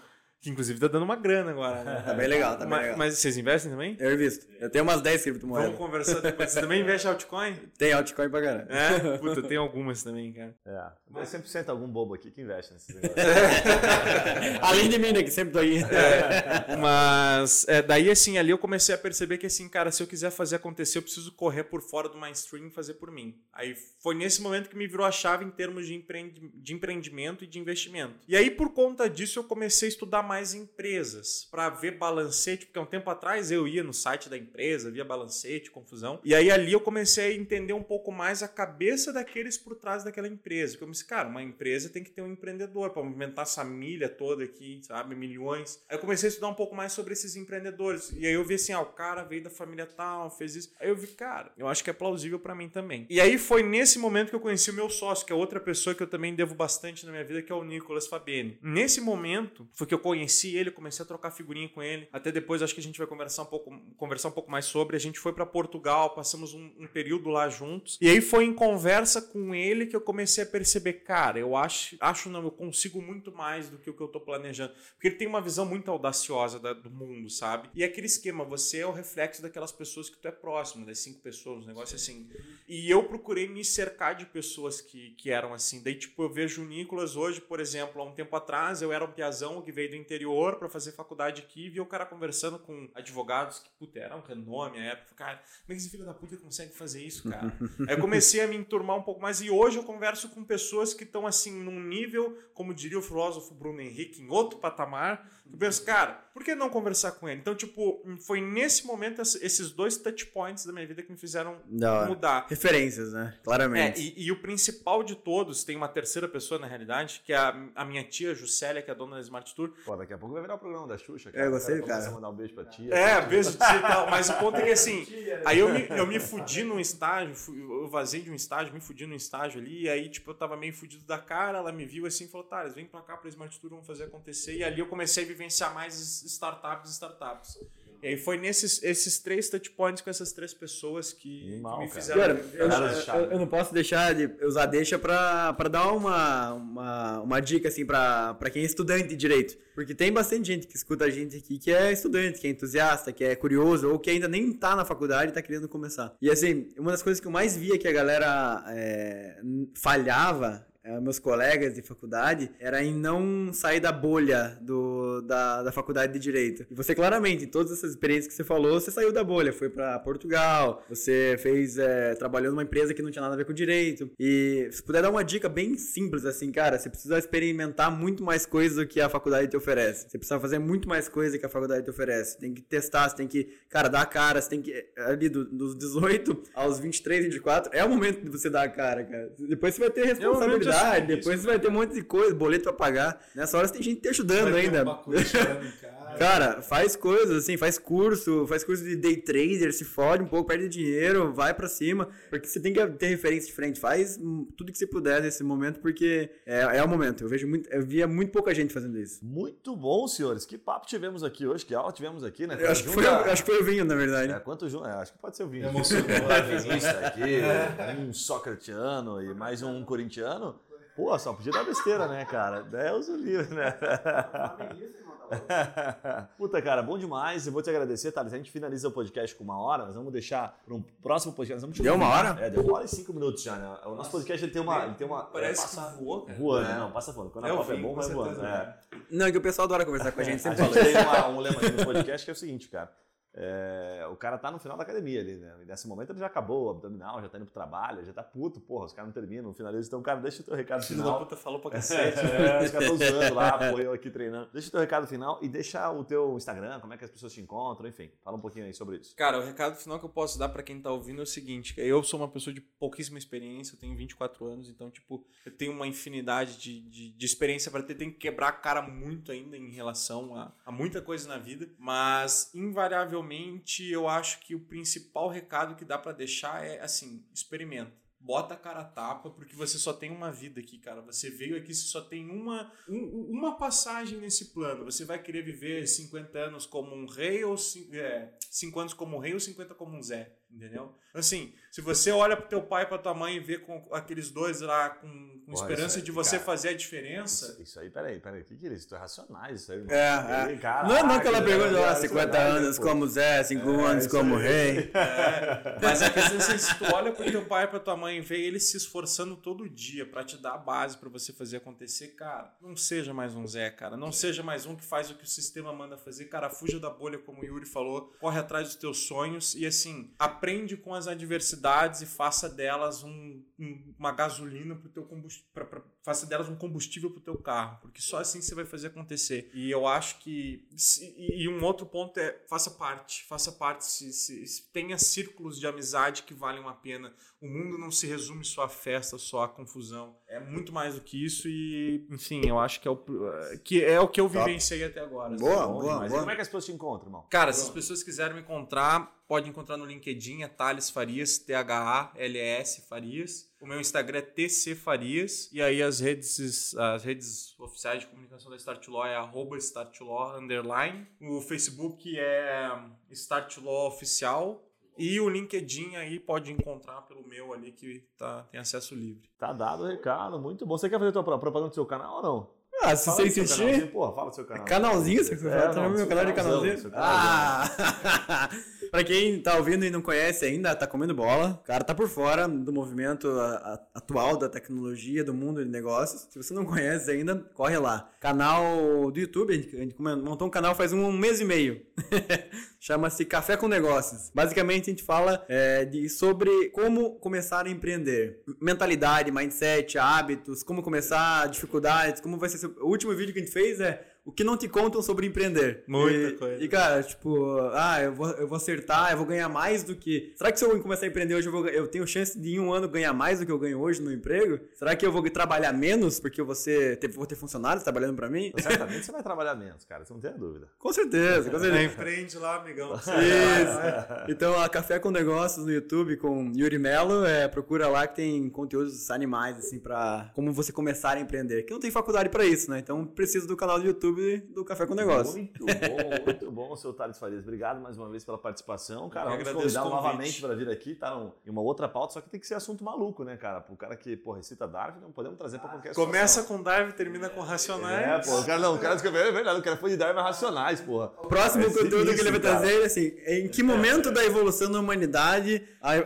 Que inclusive tá dando uma grana agora, né? Tá bem legal, tá bem mas, legal. Mas vocês investem também? Eu invisto. Eu tenho umas 10 criptomoedas. Vamos conversar depois. Você também investe em altcoin? Tem altcoin pra caramba. É? Puta, tem algumas também, cara. É. Mas sempre senta algum bobo aqui que investe nesses negócios. Além de mim, né? Que sempre tô aí. É, mas é, daí, assim, ali eu comecei a perceber que, assim, cara, se eu quiser fazer acontecer, eu preciso correr por fora do mainstream e fazer por mim. Aí foi nesse momento que me virou a chave em termos de empreendimento e de investimento. E aí, por conta disso, eu comecei a estudar mais empresas para ver balancete, porque há um tempo atrás eu ia no site da empresa, via balancete, confusão. E aí ali eu comecei a entender um pouco mais a cabeça daqueles por trás daquela empresa. Porque eu disse, cara, uma empresa tem que ter um empreendedor para movimentar essa milha toda aqui, sabe? Milhões. Aí eu comecei a estudar um pouco mais sobre esses empreendedores. E aí eu vi assim, ah, o cara veio da família tal, fez isso. Aí eu vi, cara, eu acho que é plausível para mim também. E aí foi nesse momento que eu conheci o meu sócio, que é outra pessoa que eu também devo bastante na minha vida, que é o Nicolas Fabene. Nesse momento foi que eu conheci ele, comecei a trocar figurinha com ele. Até depois acho que a gente vai conversar um pouco, conversar um pouco mais sobre. A gente foi para Portugal, passamos um, um, período lá juntos. E aí foi em conversa com ele que eu comecei a perceber, cara, eu acho, acho não, eu consigo muito mais do que o que eu tô planejando. Porque ele tem uma visão muito audaciosa da, do mundo, sabe? E aquele esquema, você é o reflexo daquelas pessoas que tu é próximo, das cinco pessoas, um negócio assim. E eu procurei me cercar de pessoas que, que eram assim. Daí, tipo, eu vejo o Nicolas hoje, por exemplo, há um tempo atrás, eu era um piazão que veio do interior para fazer faculdade aqui e vi o cara conversando com advogados que, puta, era um renome à época. Cara, como é que esse filho da puta consegue fazer isso, cara? Aí eu comecei a me enturmar um pouco mais e hoje eu converso com pessoas que estão, assim, num nível, como diria o filósofo Bruno Henrique, em outro patamar. Eu penso, cara, por que não conversar com ele? Então, tipo, foi nesse momento esses dois touch points da minha vida que me fizeram não, mudar. Referências, né? Claramente. É, e, e, o principal de todos, tem uma terceira pessoa na realidade, que é a, a minha tia Juscelia, que é a dona da Smart Tour. Pô, daqui a pouco vai virar o programa da Xuxa, cara. É, eu gostei, cara. cara. mandar um beijo pra tia. É, beijo de tia e tal. Mas o ponto é que assim, aí eu me, eu me fudi num estágio, eu vazei de um estágio, me fudi num estágio ali, e aí, tipo, eu tava meio fudido da cara, ela me viu assim e falou, Thales, vem pra cá pra Smart Tour, vamos fazer acontecer. E ali eu comecei a vivenciar mais startups, startups. E aí foi nesses esses três touchpoints com essas três pessoas que, Mal, que me fizeram. Cara, eu, eu, eu, não posso deixar de usar deixa pra, pra dar uma, uma, uma dica assim pra, pra quem é estudante de direito. Porque tem bastante gente que escuta a gente aqui que é estudante, que é entusiasta, que é curioso, ou que ainda nem tá na faculdade e tá querendo começar. E assim, uma das coisas que eu mais via que a galera é, falhava meus colegas de faculdade era em não sair da bolha do, da, da faculdade de Direito. E você, claramente, em todas essas experiências que você falou, você saiu da bolha. Foi para Portugal, você fez, é, trabalhou numa empresa que não tinha nada a ver com Direito. E se puder dar uma dica bem simples, assim, cara, você precisa experimentar muito mais coisas do que a faculdade te oferece. Você precisa fazer muito mais coisa que a faculdade te oferece. Tem que testar, você tem que, cara, dar a cara, você tem que, ali do, dos 18 aos 23, 24, é o momento de você dar a cara, cara. Depois você vai ter responsabilidade Depois você vai ter um monte de coisa, boleto pra pagar. Nessa hora você tem gente te ajudando ainda. Cara, faz coisas assim, faz curso, faz curso de day trader, se fode um pouco, perde dinheiro, vai para cima, porque você tem que ter referência de frente, faz tudo que você puder nesse momento, porque é, é o momento. Eu vejo muito, eu via muito pouca gente fazendo isso. Muito bom, senhores. Que papo tivemos aqui hoje, que aula tivemos aqui, né? Eu acho, que foi, acho que foi o vinho, na verdade. É, quanto é, acho que pode ser o vinho. Emocionou. aqui, um socretiano e mais um corintiano. Pô, só podia dar besteira, né, cara? Deus o livre, né? Puta, cara, bom demais. Eu vou te agradecer, Thales. A gente finaliza o podcast com uma hora, nós vamos deixar para um próximo podcast. Vamos deu uma hora? É, deu uma hora e cinco minutos já, né? O nosso podcast ele tem uma. Ele tem uma Parece é, passa, que voou. Voando, é. não, passa voando. Quando é, a copa é bom, vai voando. É. Não, é que o pessoal adora conversar com a gente, sempre a gente tem uma, um lema aqui no podcast que é o seguinte, cara. É, o cara tá no final da academia ali, né? E nesse momento ele já acabou o abdominal, já tá indo pro trabalho, já tá puto, porra, os caras não terminam, finalizam. Então, cara, deixa o teu recado Filho final. da puta falou pra cacete. é, os caras estão zoando lá, pô, eu aqui treinando. Deixa o teu recado final e deixa o teu Instagram, como é que as pessoas te encontram, enfim. Fala um pouquinho aí sobre isso. Cara, o recado final que eu posso dar para quem tá ouvindo é o seguinte: eu sou uma pessoa de pouquíssima experiência, eu tenho 24 anos, então, tipo, eu tenho uma infinidade de, de, de experiência para ter, tenho que quebrar a cara muito ainda em relação a, a muita coisa na vida, mas invariavelmente eu eu acho que o principal recado que dá para deixar é assim: experimenta. Bota a cara a tapa, porque você só tem uma vida aqui, cara. Você veio aqui, você só tem uma, um, uma passagem nesse plano. Você vai querer viver 50 anos como um rei, ou é, 5 anos como um rei, ou 50 como um Zé. Entendeu? Assim, se você olha pro teu pai e pra tua mãe e vê com aqueles dois lá com, com Porra, esperança aí, de você cara, fazer a diferença. Isso, isso, aí, peraí, peraí, o que, que é isso? Tu é racionais, isso aí. É, é. Caraca, não, não aquela pergunta lá, 50 anos como Zé, 5 é, anos como aí. rei. É, mas a questão é assim, se tu olha pro teu pai e pra tua mãe e vê eles se esforçando todo dia pra te dar a base pra você fazer acontecer, cara, não seja mais um Zé, cara. Não seja mais um que faz o que o sistema manda fazer, cara. Fuja da bolha, como o Yuri falou. Corre atrás dos teus sonhos e assim, aprende com as adversidades e faça delas um, um, uma gasolina para o teu combustível, faça delas um combustível para o teu carro, porque só assim você vai fazer acontecer. E eu acho que e um outro ponto é faça parte, faça parte, se, se, se tenha círculos de amizade que valem a pena. O mundo não se resume só a festa, só a confusão. É muito mais do que isso e, enfim, eu acho que é o que é o que eu vivenciei até agora. Boa, assim. boa, Mas boa. como é que as pessoas te encontram, irmão? Cara, boa. se as pessoas quiserem me encontrar, pode encontrar no LinkedIn, é Thales Farias, T-H-A-L-S Farias. O meu Instagram é TC Farias. E aí as redes, as redes oficiais de comunicação da Startlaw é arroba Startlaw underline. O Facebook é Startlaw Oficial. E o LinkedIn aí pode encontrar pelo meu ali que tá, tem acesso livre. Tá dado o recado, muito bom. Você quer fazer a tua propaganda do seu canal ou não? Ah, se você insistir. Porra, fala do seu canal. Canalzinho, você é, tá no meu canal de canalzinho? Ah! pra quem tá ouvindo e não conhece ainda, tá comendo bola. O cara tá por fora do movimento atual da tecnologia, do mundo de negócios. Se você não conhece ainda, corre lá. Canal do YouTube, a gente montou um canal faz um mês e meio. Chama-se Café com Negócios. Basicamente, a gente fala é, de, sobre como começar a empreender. Mentalidade, mindset, hábitos, como começar, dificuldades, como vai ser. O último vídeo que a gente fez é o que não te contam sobre empreender. Muita e, coisa. E, cara, tipo, ah, eu vou, eu vou acertar, eu vou ganhar mais do que. Será que se eu começar a empreender hoje, eu, vou, eu tenho chance de em um ano ganhar mais do que eu ganho hoje no emprego? Será que eu vou trabalhar menos porque eu vou, ser, ter, vou ter funcionários trabalhando para mim? Certamente você vai trabalhar menos, cara, você não tem dúvida. Com certeza, com certeza. Empreende lá, amigão. Isso. Então, a Café com Negócios no YouTube com Yuri Mello, é, procura lá que tem conteúdos animais, assim, para como você começar a empreender. Que não tem faculdade para isso, né? Então, precisa do canal do YouTube do Café com Negócio. Muito bom, muito bom, seu Thales Farias. Obrigado mais uma vez pela participação. Cara, vamos convidar novamente para vir aqui, tá em uma outra pauta, só que tem que ser assunto maluco, né, cara? Pro cara que, pô, recita Darwin, não podemos trazer para qualquer Começa situação. com Darwin, termina com Racionais. É, pô, o cara não, o cara é verdade, o cara foi de Darwin Racionais, porra. O próximo é conteúdo que ele vai trazer é assim, em que momento da evolução da humanidade a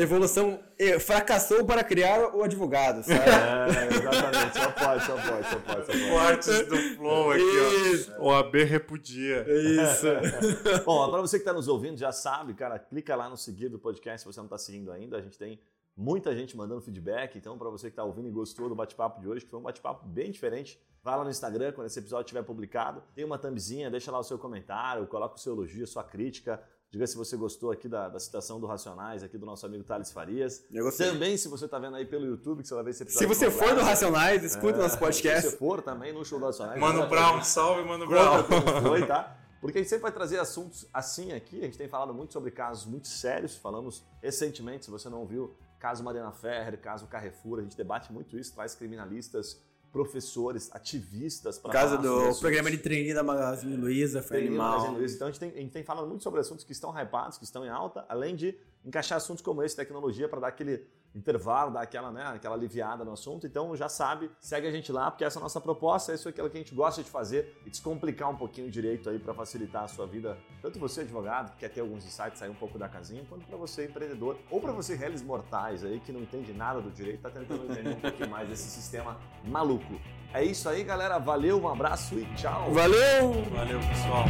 evolução fracassou para criar o advogado, sabe? É, exatamente. Só pode, só pode, só pode. Só pode. Cortes do flow aqui, Isso. ó. O AB repudia. Isso. Bom, para você que está nos ouvindo, já sabe, cara, clica lá no seguir do podcast se você não está seguindo ainda. A gente tem muita gente mandando feedback. Então, para você que está ouvindo e gostou do bate-papo de hoje, que foi um bate-papo bem diferente, vai lá no Instagram quando esse episódio estiver publicado. Tem uma thumbzinha, deixa lá o seu comentário, coloca o seu elogio, a sua crítica. Diga se você gostou aqui da, da, citação do Racionais, aqui do nosso amigo Thales Farias. Eu gostei. Também, se você está vendo aí pelo YouTube, que você vai ver esse episódio. Se você for do Racionais, escuta o é, nosso podcast. Se você for também no show do Racionais. Mano Brown, salve, Mano Brown. Foi, tá? Porque a gente sempre vai trazer assuntos assim aqui. A gente tem falado muito sobre casos muito sérios. Falamos recentemente, se você não ouviu, caso Mariana Ferrer, caso Carrefour. A gente debate muito isso, traz criminalistas professores, ativistas. Por causa do programa de treininho da Magazine Luiza, foi animal. Luiza. Então a gente, tem, a gente tem falado muito sobre assuntos que estão hypados, que estão em alta, além de encaixar assuntos como esse, tecnologia, para dar aquele intervalo, dar aquela, né, aquela aliviada no assunto. Então já sabe, segue a gente lá, porque essa é a nossa proposta, isso é aquilo que a gente gosta de fazer e descomplicar um pouquinho o direito aí para facilitar a sua vida, tanto você advogado, que quer ter alguns insights, sair um pouco da casinha, quanto para você empreendedor, ou para você réis mortais aí que não entende nada do direito, tá tentando entender um pouquinho mais desse sistema maluco. É isso aí, galera. Valeu, um abraço e tchau. Valeu! Valeu, pessoal.